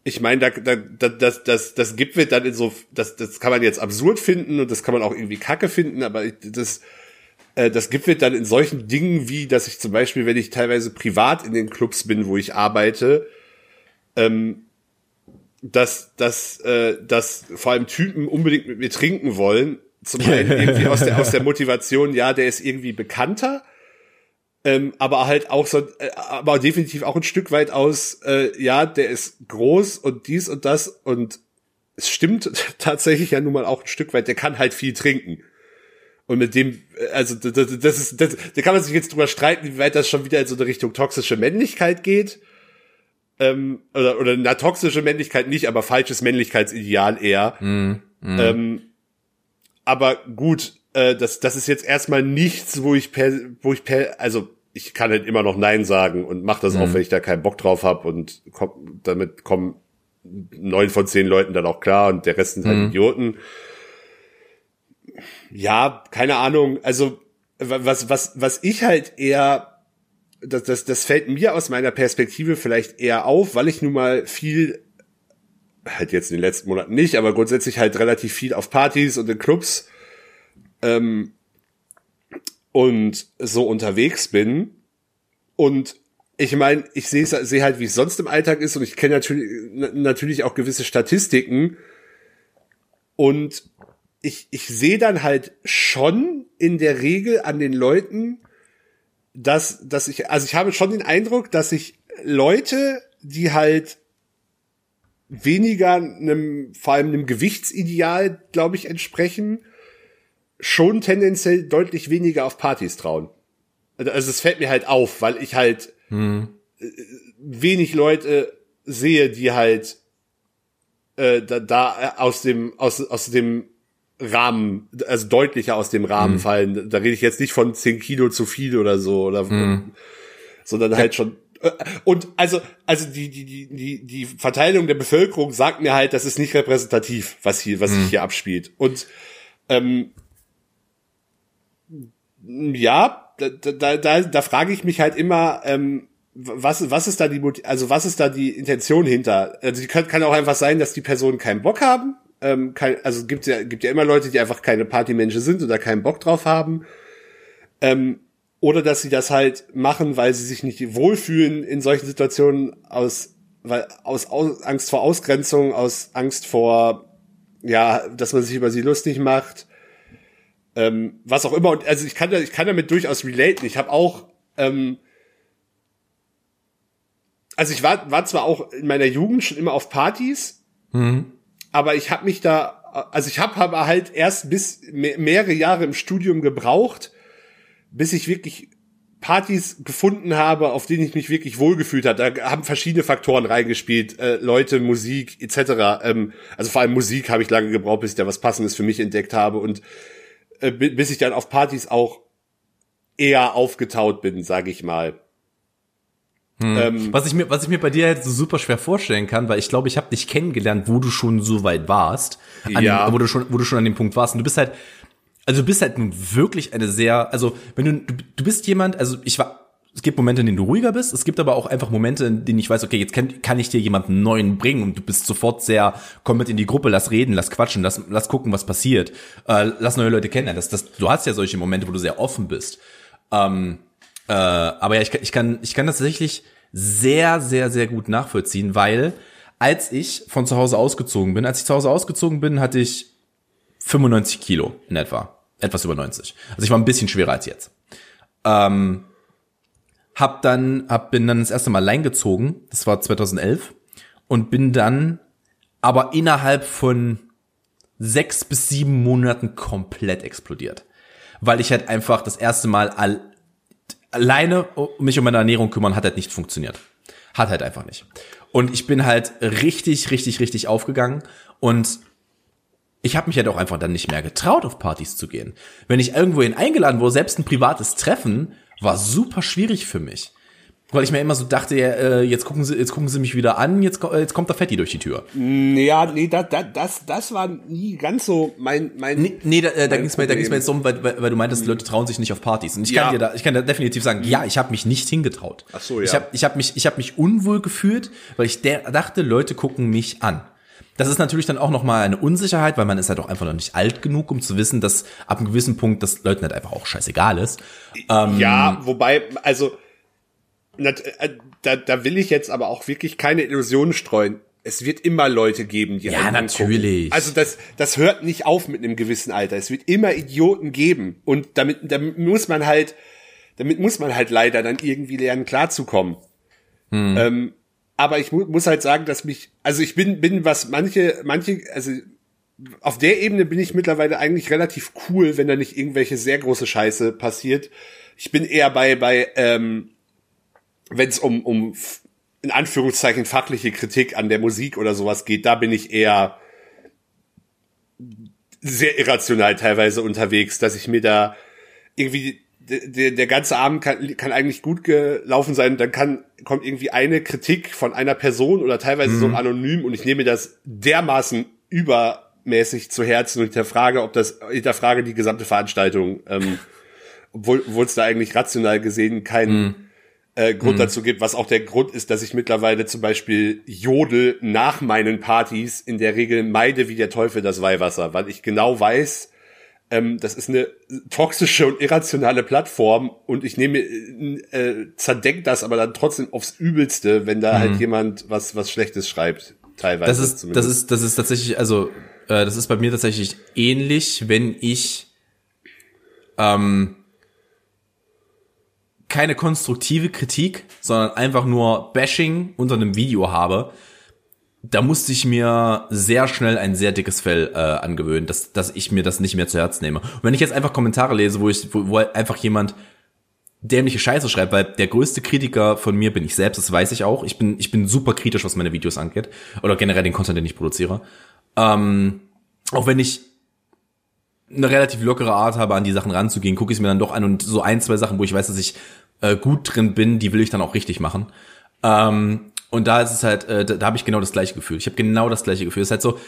ich meine, da, da, da, das, das, das gibt wird dann in so, das, das kann man jetzt absurd finden und das kann man auch irgendwie kacke finden, aber das äh, das gibt wird dann in solchen Dingen wie, dass ich zum Beispiel, wenn ich teilweise privat in den Clubs bin, wo ich arbeite, ähm, dass, dass, äh, dass vor allem Typen unbedingt mit mir trinken wollen. Zum einen (laughs) irgendwie aus der, aus der Motivation, ja, der ist irgendwie bekannter, ähm, aber halt auch so, äh, aber definitiv auch ein Stück weit aus, äh, ja, der ist groß und dies und das und es stimmt (laughs) tatsächlich ja nun mal auch ein Stück weit, der kann halt viel trinken. Und mit dem, also das, das ist, das, da kann man sich jetzt drüber streiten, wie weit das schon wieder in so eine Richtung toxische Männlichkeit geht. Ähm, oder, oder na, toxische Männlichkeit nicht, aber falsches Männlichkeitsideal eher. Mm, mm. Ähm, aber gut, äh, das, das ist jetzt erstmal nichts, wo ich per, wo ich per, also ich kann halt immer noch Nein sagen und mach das mm. auch, wenn ich da keinen Bock drauf hab und komm, damit kommen neun von zehn Leuten dann auch klar und der Rest sind halt Idioten ja, keine Ahnung. Also was was was ich halt eher das, das, das fällt mir aus meiner Perspektive vielleicht eher auf, weil ich nun mal viel, halt jetzt in den letzten Monaten nicht, aber grundsätzlich halt relativ viel auf Partys und in Clubs ähm, und so unterwegs bin. Und ich meine, ich sehe seh halt, wie es sonst im Alltag ist und ich kenne natürlich, natürlich auch gewisse Statistiken. Und ich, ich sehe dann halt schon in der Regel an den Leuten, dass, dass ich, also ich habe schon den Eindruck, dass ich Leute, die halt weniger einem, vor allem einem Gewichtsideal, glaube ich, entsprechen, schon tendenziell deutlich weniger auf Partys trauen. Also, also es fällt mir halt auf, weil ich halt hm. wenig Leute sehe, die halt äh, da, da aus dem aus aus dem Rahmen, also deutlicher aus dem Rahmen Mhm. fallen. Da rede ich jetzt nicht von 10 Kilo zu viel oder so, oder, Mhm. sondern halt schon. äh, Und also, also die, die, die, die, Verteilung der Bevölkerung sagt mir halt, das ist nicht repräsentativ, was hier, was sich hier abspielt. Und ähm, ja, da, da, da, da frage ich mich halt immer, ähm, was, was ist da die, also was ist da die Intention hinter? Also die kann, kann auch einfach sein, dass die Personen keinen Bock haben. Ähm, kein, also gibt ja, gibt ja immer Leute, die einfach keine Partymenschen sind oder keinen Bock drauf haben. Ähm, oder dass sie das halt machen, weil sie sich nicht wohlfühlen in solchen Situationen aus, weil, aus, aus Angst vor Ausgrenzung, aus Angst vor, ja, dass man sich über sie lustig macht ähm, was auch immer. Und also ich kann, ich kann damit durchaus relaten. Ich habe auch, ähm, also ich war, war zwar auch in meiner Jugend schon immer auf Partys, aber ich habe mich da, also ich habe aber halt erst bis me mehrere Jahre im Studium gebraucht, bis ich wirklich Partys gefunden habe, auf denen ich mich wirklich wohlgefühlt habe. Da haben verschiedene Faktoren reingespielt, äh, Leute, Musik etc. Ähm, also vor allem Musik habe ich lange gebraucht, bis ich da was Passendes für mich entdeckt habe und äh, bi- bis ich dann auf Partys auch eher aufgetaut bin, sage ich mal. Ähm, Was ich mir, was ich mir bei dir halt so super schwer vorstellen kann, weil ich glaube, ich habe dich kennengelernt, wo du schon so weit warst, Ja. dem, wo du schon, wo du schon an dem Punkt warst. Und du bist halt, also du bist halt nun wirklich eine sehr, also wenn du, du, du bist jemand, also ich war, es gibt Momente, in denen du ruhiger bist, es gibt aber auch einfach Momente, in denen ich weiß, okay, jetzt kann, kann ich dir jemanden neuen bringen und du bist sofort sehr, komm mit in die Gruppe, lass reden, lass quatschen, lass, lass gucken, was passiert, äh, lass neue Leute kennenlernen. Das, das, du hast ja solche Momente, wo du sehr offen bist. Ähm, äh, aber ja, ich, kann- ich kann, ich kann das tatsächlich sehr, sehr, sehr gut nachvollziehen, weil als ich von zu Hause ausgezogen bin, als ich zu Hause ausgezogen bin, hatte ich 95 Kilo in etwa. Etwas über 90. Also ich war ein bisschen schwerer als jetzt. Ähm, hab dann, hab, bin dann das erste Mal allein gezogen. Das war 2011. Und bin dann aber innerhalb von sechs bis sieben Monaten komplett explodiert. Weil ich halt einfach das erste Mal all, alleine mich um meine Ernährung kümmern, hat halt nicht funktioniert. Hat halt einfach nicht. Und ich bin halt richtig, richtig, richtig aufgegangen und ich habe mich halt auch einfach dann nicht mehr getraut, auf Partys zu gehen. Wenn ich irgendwohin eingeladen wurde, selbst ein privates Treffen, war super schwierig für mich. Weil ich mir immer so dachte, äh, jetzt gucken sie, jetzt gucken sie mich wieder an, jetzt, ko- jetzt kommt der Fetti durch die Tür. ja, nee, das, das, das, das war nie ganz so mein, mein. Nee, nee da, äh, da ging es mir, da ging's mir jetzt um, weil, weil, weil du meintest, die Leute trauen sich nicht auf Partys. Und ich Ja. kann dir da, ich kann da definitiv sagen, ja, ich habe mich nicht hingetraut. Ach so, ja. Ich habe ich hab mich, ich habe mich unwohl gefühlt, weil ich der, dachte, Leute gucken mich an. Das ist natürlich dann auch nochmal eine Unsicherheit, weil man ist halt auch einfach noch nicht alt genug, um zu wissen, dass ab einem gewissen Punkt das Leuten halt einfach auch scheißegal ist. Ja, wobei, also äh, da, da will ich jetzt aber auch wirklich keine Illusionen streuen. Es wird immer Leute geben, die Ja, einen angucken. natürlich. Also das, das hört nicht auf mit einem gewissen Alter. Es wird immer Idioten geben. Und damit, damit muss man halt, damit muss man halt leider dann irgendwie lernen, klarzukommen. Ähm, aber ich mu muss halt sagen, dass mich, also ich bin, bin was manche, manche, also auf der Ebene bin ich mittlerweile eigentlich relativ cool, wenn da nicht irgendwelche sehr große Scheiße passiert. Ich bin eher bei, bei ähm, wenn es um, um in Anführungszeichen fachliche Kritik an der Musik oder sowas geht, da bin ich eher sehr irrational teilweise unterwegs, dass ich mir da irgendwie der, der, ganze Abend kann, kann eigentlich gut gelaufen sein, dann kann kommt irgendwie eine Kritik von einer Person oder teilweise so anonym und ich nehme das dermaßen übermäßig zu Herzen und hinterfrage, ob das hinterfrage die gesamte Veranstaltung, ähm, obwohl es da eigentlich rational gesehen keinen äh, Grund dazu gibt, was auch der Grund ist, dass ich mittlerweile zum Beispiel Jodel nach meinen Partys in der Regel meide wie der Teufel das Weihwasser, weil ich genau weiß, ähm, das ist eine toxische und irrationale Plattform und ich nehme, äh, zerdenkt das aber dann trotzdem aufs Übelste, wenn da halt jemand was, was Schlechtes schreibt, teilweise. Das ist, das zumindest. ist, das ist tatsächlich, also, äh, das ist bei mir tatsächlich ähnlich, wenn ich ähm, keine konstruktive Kritik, sondern einfach nur Bashing unter einem Video habe, da musste ich mir sehr schnell ein sehr dickes Fell äh, angewöhnen, dass, dass ich mir das nicht mehr zu Herz nehme. Und wenn ich jetzt einfach Kommentare lese, wo ich, wo, wo einfach jemand dämliche Scheiße schreibt, weil der größte Kritiker von mir bin ich selbst, das weiß ich auch. Ich bin, ich bin super kritisch, was meine Videos angeht. Oder generell den Content, den ich produziere. Ähm, auch wenn ich eine relativ lockere Art habe, an die Sachen ranzugehen, gucke ich es mir dann doch an und so ein, zwei Sachen, wo ich weiß, dass ich äh, gut drin bin, die will ich dann auch richtig machen. Ähm, und da ist es halt, äh, da, da habe ich genau das gleiche Gefühl. Ich habe genau das gleiche Gefühl. Es ist halt so,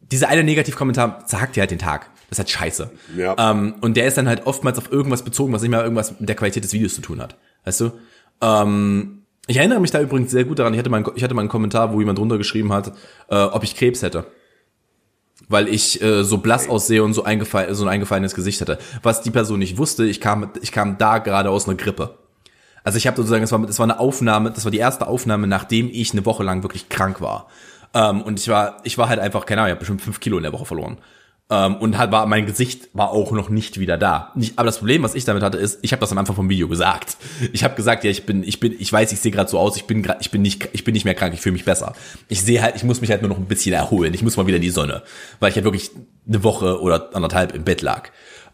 dieser eine Negativkommentar sagt dir halt den Tag. Das ist halt scheiße. Ja. Ähm, und der ist dann halt oftmals auf irgendwas bezogen, was nicht mehr irgendwas mit der Qualität des Videos zu tun hat. Weißt du? Ähm, ich erinnere mich da übrigens sehr gut daran. Ich hatte mal, einen- ich hatte mal einen Kommentar, wo jemand drunter geschrieben hat, äh, ob ich Krebs hätte. Weil ich äh, so blass aussehe und so, eingefallen, so ein eingefallenes Gesicht hatte. Was die Person nicht wusste, ich kam, ich kam da gerade aus einer Grippe. Also ich habe sozusagen, es war, es war eine Aufnahme, das war die erste Aufnahme, nachdem ich eine Woche lang wirklich krank war. Ähm, und ich war, ich war halt einfach, keine Ahnung, ich habe bestimmt fünf Kilo in der Woche verloren. Ähm, und halt war, mein Gesicht war auch noch nicht wieder da. Nicht, aber das Problem, was ich damit hatte, ist, ich habe das am Anfang vom Video gesagt. Ich habe gesagt, ja, ich bin, ich bin, ich weiß, ich sehe gerade so aus, ich bin grad, ich bin nicht, ich bin nicht mehr krank, ich fühle mich besser. Ich sehe halt, ich muss mich halt nur noch ein bisschen erholen. Ich muss mal wieder in die Sonne, weil ich halt wirklich eine Woche oder anderthalb im Bett lag.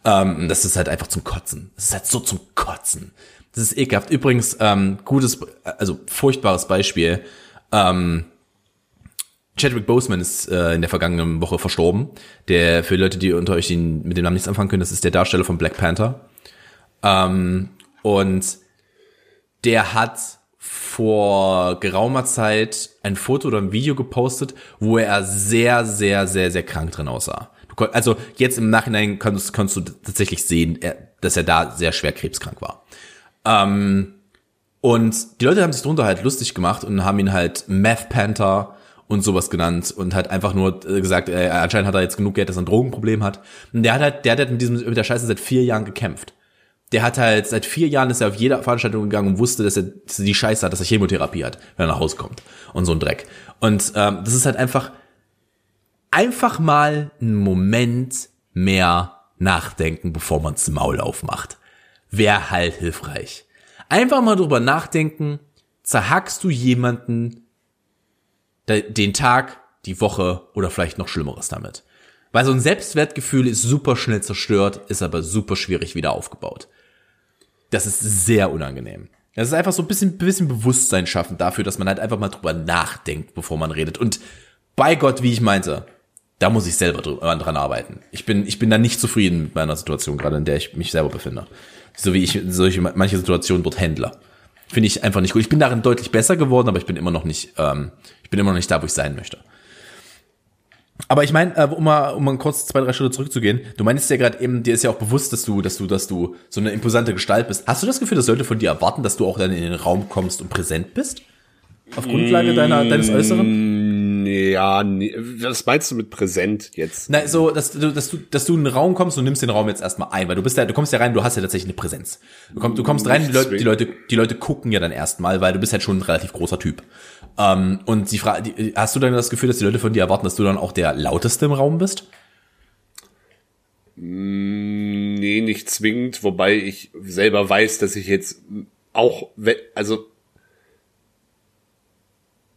Ähm, das ist halt einfach zum Kotzen. Das ist halt so zum Kotzen. Das ist ekelhaft. Übrigens, ähm, gutes, also furchtbares Beispiel. Ähm, Chadwick Boseman ist äh, in der vergangenen Woche verstorben. Der, für Leute, die unter euch den, mit dem Namen nichts anfangen können, das ist der Darsteller von Black Panther. Ähm, und der hat vor geraumer Zeit ein Foto oder ein Video gepostet, wo er sehr, sehr, sehr, sehr krank drin aussah. Also jetzt im Nachhinein kannst, kannst du tatsächlich sehen, dass er da sehr schwer krebskrank war. Ähm, und die Leute haben sich drunter halt lustig gemacht und haben ihn halt Meth Panther und sowas genannt und hat einfach nur äh, gesagt, äh, anscheinend hat er jetzt genug Geld, dass er ein Drogenproblem hat. Und der hat halt, der hat halt mit diesem, mit der Scheiße seit vier Jahren gekämpft. Der hat halt, seit vier Jahren ist er auf jede Veranstaltung gegangen und wusste, dass er, dass er die Scheiße hat, dass er Chemotherapie hat, wenn er nach Hause kommt. Und so ein Dreck. Und ähm, das ist halt einfach, einfach mal einen Moment mehr nachdenken, bevor man's Maul aufmacht. Wäre halt hilfreich. Einfach mal drüber nachdenken, zerhackst du jemanden de- den Tag, die Woche oder vielleicht noch Schlimmeres damit. Weil so ein Selbstwertgefühl ist super schnell zerstört, ist aber super schwierig wieder aufgebaut. Das ist sehr unangenehm. Das ist einfach so ein bisschen, bisschen Bewusstsein schaffen dafür, dass man halt einfach mal drüber nachdenkt, bevor man redet. Und bei Gott, wie ich meinte, da muss ich selber dran arbeiten. Ich bin, ich bin da nicht zufrieden mit meiner Situation, gerade in der ich mich selber befinde. So wie ich solche manche Situationen dort handle. Finde ich einfach nicht gut. Ich bin darin deutlich besser geworden, aber ich bin immer noch nicht, ähm, ich bin immer noch nicht da, wo ich sein möchte. Aber ich meine, äh, um mal, um mal kurz zwei, drei Schritte zurückzugehen, du meinst ja gerade eben, dir ist ja auch bewusst, dass du, dass du, dass du so eine imposante Gestalt bist. Hast du das Gefühl, dass Leute von dir erwarten, dass du auch dann in den Raum kommst und präsent bist? Auf Grundlage deiner, deines Äußeren? Ja, nee. was meinst du mit präsent jetzt? Na, so, dass du, dass du, dass du in den Raum kommst und nimmst den Raum jetzt erstmal ein, weil du bist ja, du kommst ja rein, du hast ja tatsächlich eine Präsenz. Du kommst, du kommst rein, die Leute, die Leute, die Leute gucken ja dann erstmal, weil du bist halt schon ein relativ großer Typ. Ähm, und die Frage, die, hast du dann das Gefühl, dass die Leute von dir erwarten, dass du dann auch der lauteste im Raum bist? Nee, nicht zwingend, wobei ich selber weiß, dass ich jetzt auch, also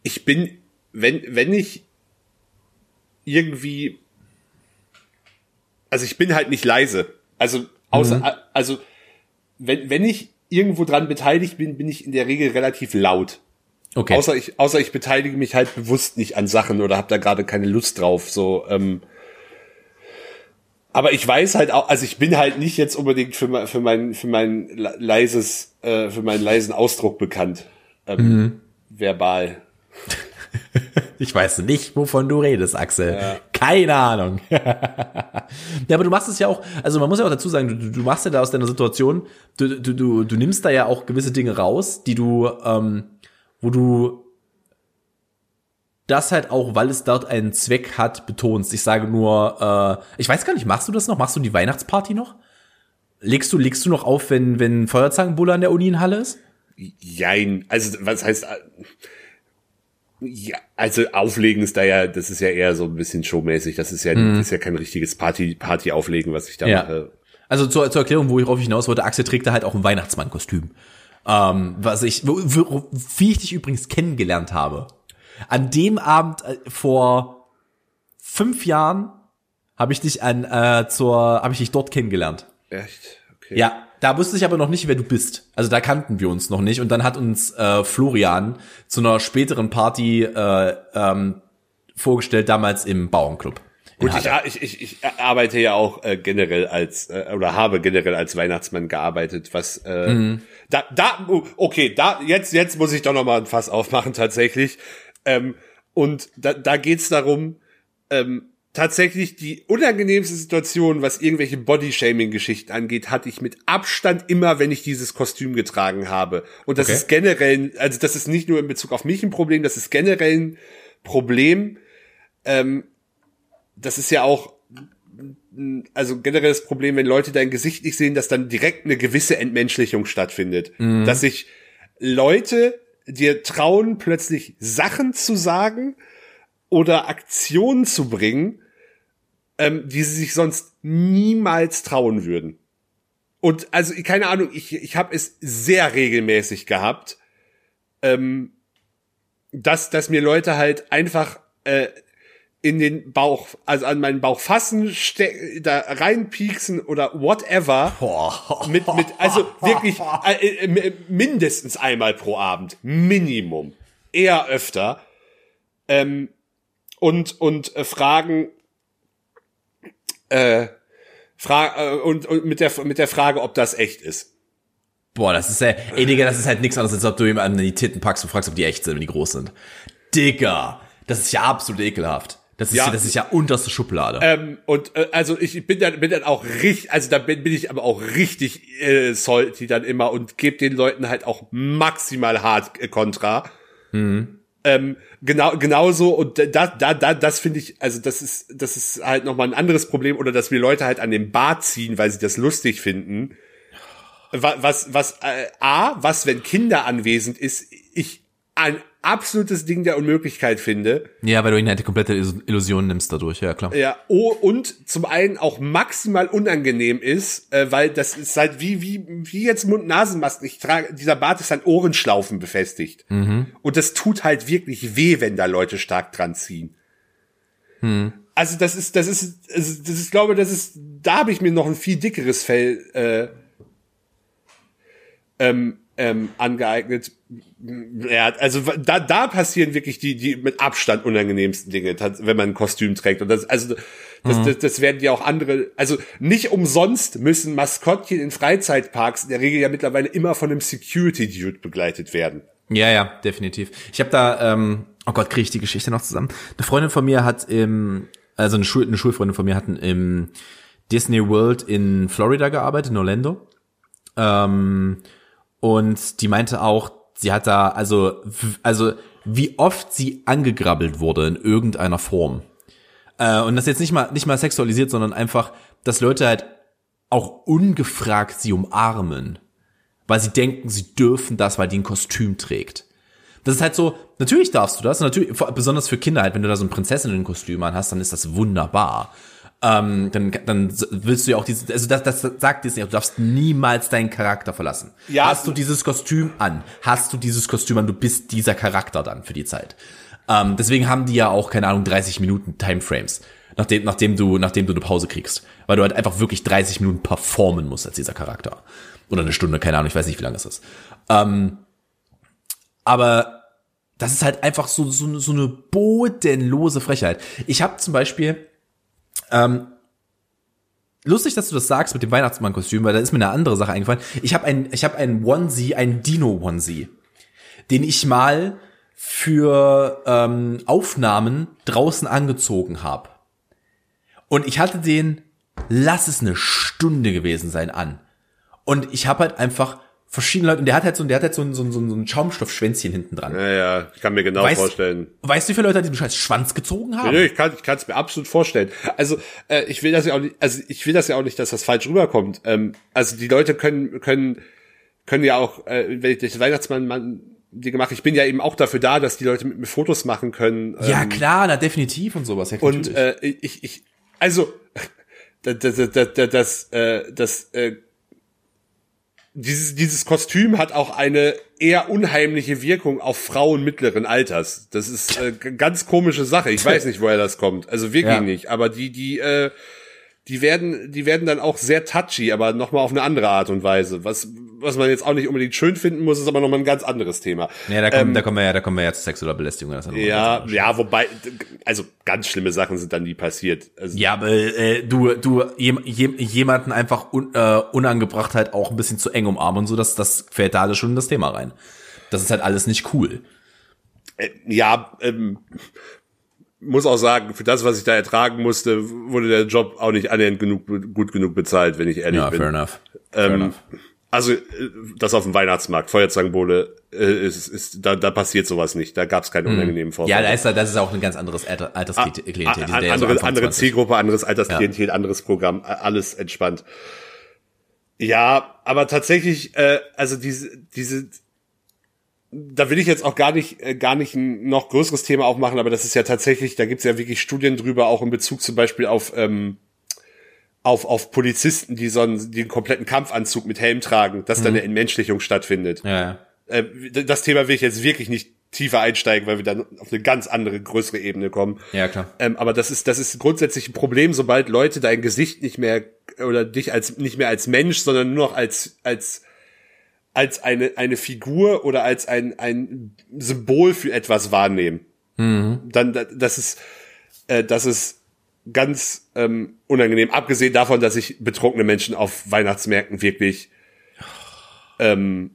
ich bin, wenn, wenn ich irgendwie, also ich bin halt nicht leise. Also, außer, also, wenn, wenn ich irgendwo dran beteiligt bin, bin ich in der Regel relativ laut. Okay. Außer ich, außer ich beteilige mich halt bewusst nicht an Sachen oder habe da gerade keine Lust drauf. So, ähm, aber ich weiß halt auch, also ich bin halt nicht jetzt unbedingt für mein, für mein, für mein le- leises, äh, für meinen leisen Ausdruck bekannt. Ähm, Verbal. (laughs) Ich weiß nicht, wovon du redest, Axel. Keine Ahnung. (laughs) ja, aber du machst es ja auch, also man muss ja auch dazu sagen, du, du machst ja da aus deiner Situation, du, du, du, du nimmst da ja auch gewisse Dinge raus, die du, ähm, wo du das halt auch, weil es dort einen Zweck hat, betonst. Ich sage nur, äh, ich weiß gar nicht, machst du das noch? Machst du die Weihnachtsparty noch? Legst du, legst du noch auf, wenn, wenn Feuerzangenbulle an der Uni in Halle ist? Jein. Also, was heißt, ja, also auflegen ist da ja, das ist ja eher so ein bisschen showmäßig. Das ist ja, das ist ja kein richtiges Party, Party auflegen, was ich da Ja. mache. Also zur, zur Erklärung, worauf ich hinaus wollte, Axel trägt da halt auch ein Weihnachtsmann-Kostüm. Ähm, was ich, wo, wo, wie ich dich übrigens kennengelernt habe. An dem Abend äh, vor fünf Jahren habe ich dich an äh, zur, habe ich dich dort kennengelernt. Echt? Okay. Ja, da wusste ich aber noch nicht, wer du bist. Also da kannten wir uns noch nicht. Und dann hat uns äh, Florian zu einer späteren Party äh, ähm, vorgestellt, damals im Bauernclub Gut, ich, ich, ich, arbeite ja auch äh, generell als äh, oder habe generell als Weihnachtsmann gearbeitet, was äh, mhm. da da oh, okay, da jetzt jetzt muss ich doch noch mal ein Fass aufmachen tatsächlich. Ähm, und da, da geht's darum, ähm, tatsächlich die unangenehmste Situation, was irgendwelche Bodyshaming-Geschichten angeht, hatte ich mit Abstand immer, wenn ich dieses Kostüm getragen habe. Und das okay. ist generell, also das ist nicht nur in Bezug auf mich ein Problem, das ist generell ein Problem. Ähm, das ist ja auch also generell das Problem, wenn Leute dein Gesicht nicht sehen, dass dann direkt eine gewisse Entmenschlichung stattfindet. Mhm. Dass sich Leute dir trauen, plötzlich Sachen zu sagen oder Aktionen zu bringen, ähm, die sie sich sonst niemals trauen würden. Und also, keine Ahnung, ich, ich habe es sehr regelmäßig gehabt, ähm, dass, dass mir Leute halt einfach äh, in den Bauch, also an meinen Bauch fassen, da reinpieksen oder whatever. Mit, mit, also (laughs) wirklich äh, äh, mindestens einmal pro Abend. Minimum. Eher öfter. Ähm, und, und äh, fragen, äh, fra äh, und, und mit der, mit der Frage, ob das echt ist. Boah, das ist ja, ey Digga, das ist halt nichts anderes, als ob du ihm an die Titten packst und fragst, ob die echt sind, wenn die groß sind. Digga, das ist ja absolut ekelhaft. Das ist ja, das ist ja unterste Schublade. Ähm, und äh, also ich bin dann bin dann auch richtig, also da bin, bin ich aber auch richtig äh, salty dann immer und gebe den Leuten halt auch maximal hart äh, Kontra. Mhm. Ähm, genau genauso und da da da das finde ich also das ist das ist halt noch mal ein anderes Problem oder dass wir Leute halt an den Bart ziehen, weil sie das lustig finden. Was was, was äh, a was wenn Kinder anwesend ist, ich ein absolutes Ding der Unmöglichkeit finde. Ja, weil du ihnen halt die komplette Illusion nimmst dadurch, ja klar. Ja, oh, und zum einen auch maximal unangenehm ist, äh, weil das ist halt wie wie wie jetzt Mund-Nasen-Masken. Ich trage dieser Bart ist an Ohrenschlaufen befestigt mhm. und das tut halt wirklich weh, wenn da Leute stark dran ziehen. Mhm. Also das ist das ist also das ist ich glaube, das ist da habe ich mir noch ein viel dickeres Fell äh, ähm, ähm, angeeignet. Ja, also da, da passieren wirklich die, die mit Abstand unangenehmsten Dinge, wenn man ein Kostüm trägt. Und das, also das, mhm. das, das werden ja auch andere, also nicht umsonst müssen Maskottchen in Freizeitparks in der Regel ja mittlerweile immer von einem Security-Dude begleitet werden. Ja, ja, definitiv. Ich habe da, ähm, oh Gott, kriege ich die Geschichte noch zusammen. Eine Freundin von mir hat im, also eine, Schul eine Schulfreundin von mir hatten im Disney World in Florida gearbeitet, in Orlando. Ähm, und die meinte auch, sie hat da, also, also, wie oft sie angegrabbelt wurde in irgendeiner Form. Äh, und das jetzt nicht mal, nicht mal sexualisiert, sondern einfach, dass Leute halt auch ungefragt sie umarmen. Weil sie denken, sie dürfen das, weil die ein Kostüm trägt. Das ist halt so, natürlich darfst du das, natürlich, besonders für Kinder halt, wenn du da so ein Prinzessinnenkostüm an hast, dann ist das wunderbar ähm, dann, dann willst du ja auch diese, also das, das sagt Disney, du darfst niemals deinen Charakter verlassen. Ja. Hast du dieses Kostüm an, hast du dieses Kostüm an, du bist dieser Charakter dann für die Zeit. Ähm, deswegen haben die ja auch, keine Ahnung, 30 Minuten Timeframes, nachdem, nachdem du, nachdem du eine Pause kriegst. Weil du halt einfach wirklich 30 Minuten performen musst als dieser Charakter. Oder eine Stunde, keine Ahnung, ich weiß nicht, wie lange es ist. Ähm, aber das ist halt einfach so, so, so eine bodenlose Frechheit. Ich habe zum Beispiel ähm, lustig, dass du das sagst mit dem Weihnachtsmann-Kostüm, weil da ist mir eine andere Sache eingefallen. Ich habe ein, ich habe ein Onesie, ein Dino-Onesie, den ich mal für ähm, Aufnahmen draußen angezogen habe. Und ich hatte den, lass es eine Stunde gewesen sein, an. Und ich habe halt einfach verschiedene Leute, und der hat halt so, der hat halt so ein, so ein, so ein Schaumstoffschwänzchen hinten dran. Ja, ja, ich kann mir genau weißt, vorstellen. Weißt du, wie viele Leute diesen scheiß Schwanz gezogen haben? Ja, ich kann ich kann es mir absolut vorstellen. Also, äh, ich will das ja auch nicht, also ich will das ja auch nicht, dass das falsch rüberkommt. Ähm, also die Leute können, können, können ja auch, äh, wenn ich das Weihnachtsmann man, die gemacht, ich bin ja eben auch dafür da, dass die Leute mit mir Fotos machen können. Ähm, ja, klar, na definitiv und sowas. Ja, und äh, ich, ich, also (laughs) das, das, das, das, das, äh, das äh, dieses, dieses Kostüm hat auch eine eher unheimliche Wirkung auf Frauen mittleren Alters. Das ist äh, ganz komische Sache. Ich weiß (laughs) nicht, woher das kommt. Also wirklich ja. nicht. Aber die, die, äh, die werden, die werden dann auch sehr touchy, aber nochmal auf eine andere Art und Weise. Was, was man jetzt auch nicht unbedingt schön finden muss, ist aber nochmal ein ganz anderes Thema. Ja, da kommen, ähm, da kommen wir ja, da kommen wir ja zu sexueller Belästigung. Das ja, ja, wobei, also ganz schlimme Sachen sind dann nie passiert. Also, ja, aber äh, du, du jem, jem, jemanden einfach un, äh, unangebracht halt auch ein bisschen zu eng umarmen und so, dass das fällt da alles schon in das Thema rein. Das ist halt alles nicht cool. Äh, ja, ähm, muss auch sagen, für das, was ich da ertragen musste, wurde der Job auch nicht annähernd genug, gut genug bezahlt, wenn ich ehrlich ja, bin. Fair enough. Fair ähm, enough. Also äh, das auf dem Weihnachtsmarkt, Feuerzangenbowle, äh, ist, ist, da, da passiert sowas nicht. Da gab es keine hm. unangenehmen Vorfälle. Ja, da ist, das ist auch ein ganz anderes Altersklientel. Ah, ah, andere, so andere Zielgruppe, anderes Altersklientel, ja. anderes Programm, alles entspannt. Ja, aber tatsächlich, äh, also diese, diese da will ich jetzt auch gar nicht, äh, gar nicht ein noch größeres Thema aufmachen, aber das ist ja tatsächlich, da gibt's ja wirklich Studien drüber, auch in Bezug zum Beispiel auf, ähm, auf, auf Polizisten, die so einen, die einen kompletten Kampfanzug mit Helm tragen, dass mhm. dann eine Entmenschlichung stattfindet. Ja. Äh, das Thema will ich jetzt wirklich nicht tiefer einsteigen, weil wir dann auf eine ganz andere, größere Ebene kommen. Ja, klar. Ähm, aber das ist, das ist grundsätzlich ein Problem, sobald Leute dein Gesicht nicht mehr oder dich als nicht mehr als Mensch, sondern nur noch als, als als eine, eine Figur oder als ein, ein Symbol für etwas wahrnehmen. Mhm. Dann, das ist, äh, das ist ganz ähm, unangenehm. Abgesehen davon, dass ich betrunkene Menschen auf Weihnachtsmärkten wirklich ähm,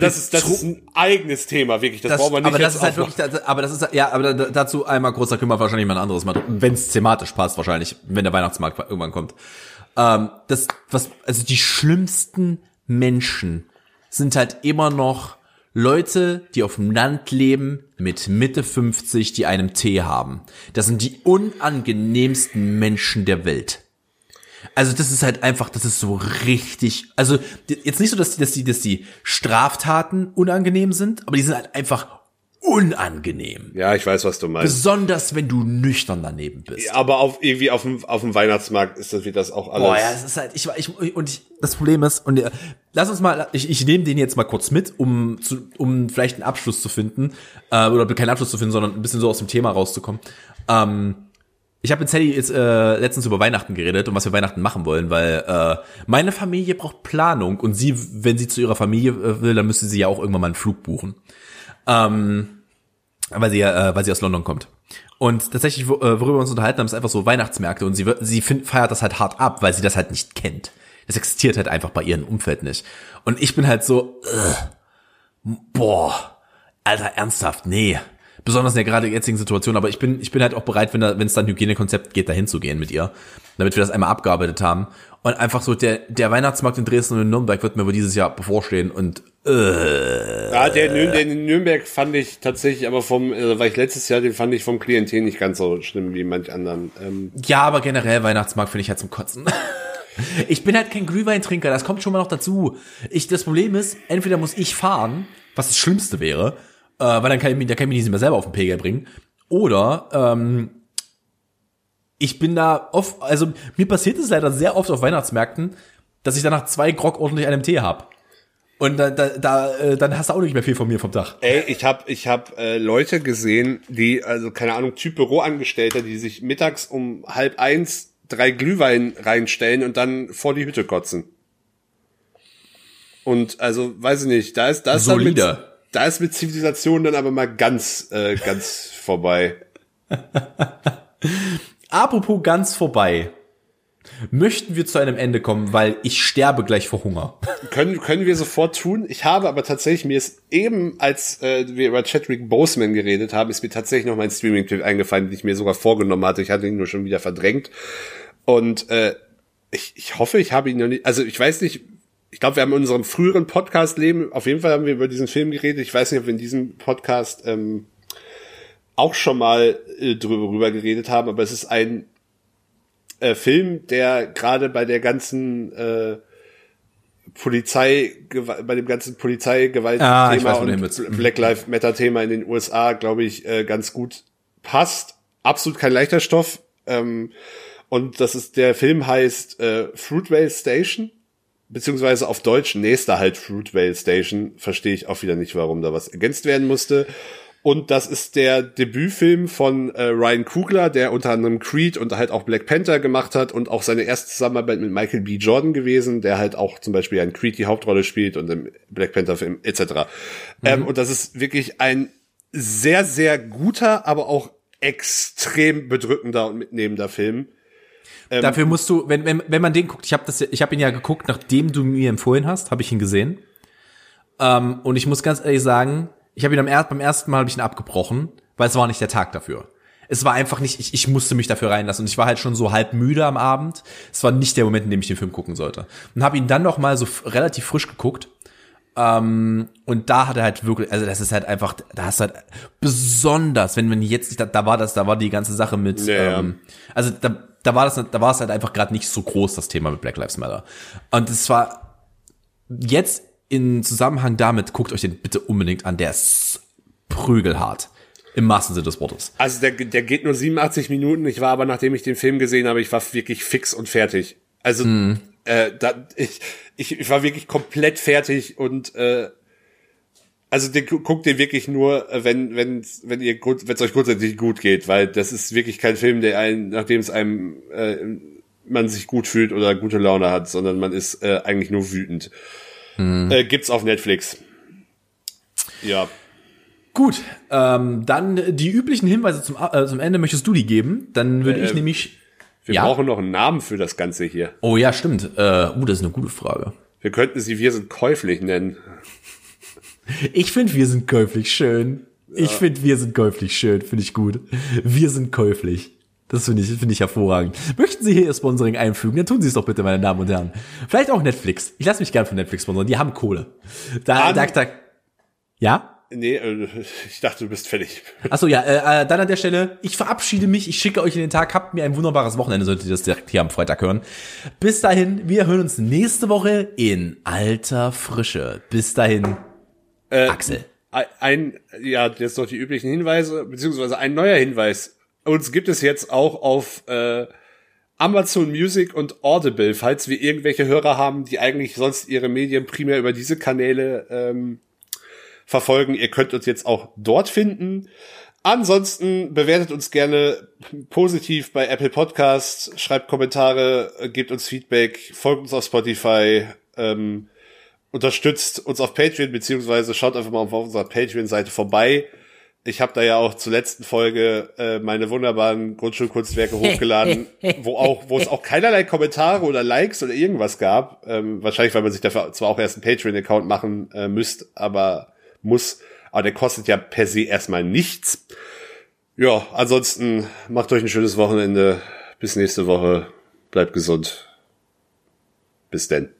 das ist, das ist ein eigenes Thema, wirklich. Das, das braucht man nicht. Aber das ist halt wirklich, das, aber das ist, ja, aber dazu einmal können wir wahrscheinlich mal ein anderes mal, wenn es thematisch passt, wahrscheinlich, wenn der Weihnachtsmarkt irgendwann kommt. Ähm, das, was, also die schlimmsten Menschen sind halt immer noch Leute, die auf dem Land leben, mit Mitte 50, die einen Tee haben. Das sind die unangenehmsten Menschen der Welt. Also das ist halt einfach, das ist so richtig, also jetzt nicht so, dass die, dass die, dass die Straftaten unangenehm sind, aber die sind halt einfach unangenehm. Ja, ich weiß, was du meinst. Besonders wenn du nüchtern daneben bist. Ja, aber auf irgendwie auf dem auf dem Weihnachtsmarkt ist das wie das auch alles. Boah, ja, es ist halt ich ich und ich, das Problem ist und äh, lass uns mal ich, ich nehme den jetzt mal kurz mit, um zu, um vielleicht einen Abschluss zu finden äh, oder keinen Abschluss zu finden, sondern ein bisschen so aus dem Thema rauszukommen. Ähm, ich habe mit Sally jetzt äh, letztens über Weihnachten geredet und was wir Weihnachten machen wollen, weil äh, meine Familie braucht Planung und sie, wenn sie zu ihrer Familie äh, will, dann müsste sie ja auch irgendwann mal einen Flug buchen. Ähm, weil sie ja, äh, weil sie aus London kommt. Und tatsächlich, äh, worüber wir uns unterhalten haben, ist einfach so Weihnachtsmärkte und sie, sie find, feiert das halt hart ab, weil sie das halt nicht kennt. Das existiert halt einfach bei ihrem Umfeld nicht. Und ich bin halt so, äh, boah, Alter, ernsthaft, nee. Besonders in der gerade jetzigen Situation, aber ich bin, ich bin halt auch bereit, wenn da, wenn es dann Hygienekonzept geht, dahin zu gehen mit ihr, damit wir das einmal abgearbeitet haben. Und einfach so, der, der Weihnachtsmarkt in Dresden und in Nürnberg wird mir wohl dieses Jahr bevorstehen und äh, Ja, der, der in Nürnberg fand ich tatsächlich, aber vom, also war ich letztes Jahr, den fand ich vom Klientel nicht ganz so schlimm wie manch anderen. Ähm. Ja, aber generell Weihnachtsmarkt finde ich halt zum Kotzen. (laughs) ich bin halt kein Glühweintrinker, das kommt schon mal noch dazu. Ich, das Problem ist, entweder muss ich fahren, was das Schlimmste wäre, äh, weil dann kann ich mich, da kann ich mich nicht mehr selber auf den Pegel bringen. Oder ähm, ich bin da oft, also mir passiert es leider sehr oft auf Weihnachtsmärkten, dass ich danach zwei Grog ordentlich einen Tee hab. Und da, da, da äh, dann hast du auch nicht mehr viel von mir vom Dach. Ey, ich habe ich hab, äh, Leute gesehen, die, also keine Ahnung, Typ Büroangestellte, die sich mittags um halb eins drei Glühwein reinstellen und dann vor die Hütte kotzen. Und also, weiß ich nicht, da ist, da ist Solide. Dann mit, da ist mit Zivilisation dann aber mal ganz, äh, ganz vorbei. (laughs) Apropos ganz vorbei. Möchten wir zu einem Ende kommen, weil ich sterbe gleich vor Hunger. Können, können wir sofort tun. Ich habe aber tatsächlich, mir ist eben, als äh, wir über Chadwick Boseman geredet haben, ist mir tatsächlich noch mein Streaming-Tipp eingefallen, den ich mir sogar vorgenommen hatte. Ich hatte ihn nur schon wieder verdrängt. Und äh, ich, ich hoffe, ich habe ihn noch nicht, also ich weiß nicht, ich glaube, wir haben in unserem früheren Podcast-Leben, auf jeden Fall haben wir über diesen Film geredet. Ich weiß nicht, ob wir in diesem Podcast ähm, auch schon mal äh, drüber geredet haben, aber es ist ein äh, Film, der gerade bei der ganzen äh, Polizei, bei dem ganzen Polizeigewalt-Thema ah, und Black Lives Matter-Thema in den USA, glaube ich, äh, ganz gut passt. Absolut kein leichter Stoff. Ähm, und das ist, der Film heißt äh, Fruitvale Station, beziehungsweise auf Deutsch nächster halt Fruitvale Station. Verstehe ich auch wieder nicht, warum da was ergänzt werden musste. Und das ist der Debütfilm von äh, Ryan Kugler, der unter anderem Creed und halt auch Black Panther gemacht hat und auch seine erste Zusammenarbeit mit Michael B. Jordan gewesen, der halt auch zum Beispiel in Creed die Hauptrolle spielt und im Black Panther Film etc. Mhm. Ähm, und das ist wirklich ein sehr, sehr guter, aber auch extrem bedrückender und mitnehmender Film. Ähm, Dafür musst du, wenn, wenn, wenn man den guckt, ich habe das, ich habe ihn ja geguckt, nachdem du mir empfohlen hast, habe ich ihn gesehen. Ähm, und ich muss ganz ehrlich sagen, ich habe ihn am er beim ersten Mal habe ich ihn abgebrochen, weil es war nicht der Tag dafür. Es war einfach nicht, ich, ich musste mich dafür reinlassen und ich war halt schon so halb müde am Abend. Es war nicht der Moment, in dem ich den Film gucken sollte. Und habe ihn dann noch mal so relativ frisch geguckt. Ähm, und da hat er halt wirklich, also das ist halt einfach, da hast du halt besonders, wenn man jetzt, da, da war das, da war die ganze Sache mit, ja, ähm, also da, da war das, da war es halt einfach gerade nicht so groß das Thema mit Black Lives Matter. Und es war jetzt in Zusammenhang damit, guckt euch den bitte unbedingt an. Der ist prügelhart. Im wahrsten Sinne des Wortes. Also der, der geht nur 87 Minuten. Ich war aber, nachdem ich den Film gesehen habe, ich war wirklich fix und fertig. Also mm. äh, da, ich, ich, ich war wirklich komplett fertig und äh, also den, guckt den wirklich nur, äh, wenn wenn wenn ihr wenn es euch grundsätzlich gut geht, weil das ist wirklich kein Film, der einen, nachdem es einem äh, man sich gut fühlt oder gute Laune hat, sondern man ist äh, eigentlich nur wütend. Hm. Äh, gibt's auf Netflix. Ja. Gut, ähm, dann die üblichen Hinweise zum, äh, zum Ende möchtest du die geben? Dann würde äh, ich nämlich. Wir ja? brauchen noch einen Namen für das Ganze hier. Oh ja, stimmt. Äh, uh, das ist eine gute Frage. Wir könnten sie Wir sind käuflich nennen. Ich finde, wir sind käuflich schön. Ja. Ich finde, wir sind käuflich schön. Finde ich gut. Wir sind käuflich. Das finde ich, finde ich hervorragend. Möchten Sie hier Ihr Sponsoring einfügen, dann tun Sie es doch bitte, meine Damen und Herren. Vielleicht auch Netflix. Ich lasse mich gern von Netflix sponsern. Die haben Kohle. Da, da, da, ja? Nee, äh, ich dachte, du bist fertig. Achso, ja, äh, äh, dann an der Stelle, ich verabschiede mich, ich schicke euch in den Tag, habt mir ein wunderbares Wochenende, solltet ihr das direkt hier am Freitag hören. Bis dahin, wir hören uns nächste Woche in alter Frische. Bis dahin, äh, Axel. Ein, ja, jetzt noch die üblichen Hinweise, beziehungsweise ein neuer Hinweis uns gibt es jetzt auch auf äh, Amazon Music und Audible, falls wir irgendwelche Hörer haben, die eigentlich sonst ihre Medien primär über diese Kanäle ähm, verfolgen. Ihr könnt uns jetzt auch dort finden. Ansonsten bewertet uns gerne positiv bei Apple Podcasts, schreibt Kommentare, gebt uns Feedback, folgt uns auf Spotify, ähm, unterstützt uns auf Patreon, beziehungsweise schaut einfach mal auf unserer Patreon-Seite vorbei ich habe da ja auch zur letzten Folge äh, meine wunderbaren Grundschulkunstwerke hochgeladen, wo auch, wo es auch keinerlei Kommentare oder Likes oder irgendwas gab. Ähm, wahrscheinlich, weil man sich dafür zwar auch erst einen Patreon-Account machen äh, müsst, aber muss. Aber der kostet ja per se erstmal nichts. Ja, ansonsten macht euch ein schönes Wochenende. Bis nächste Woche. Bleibt gesund. Bis denn.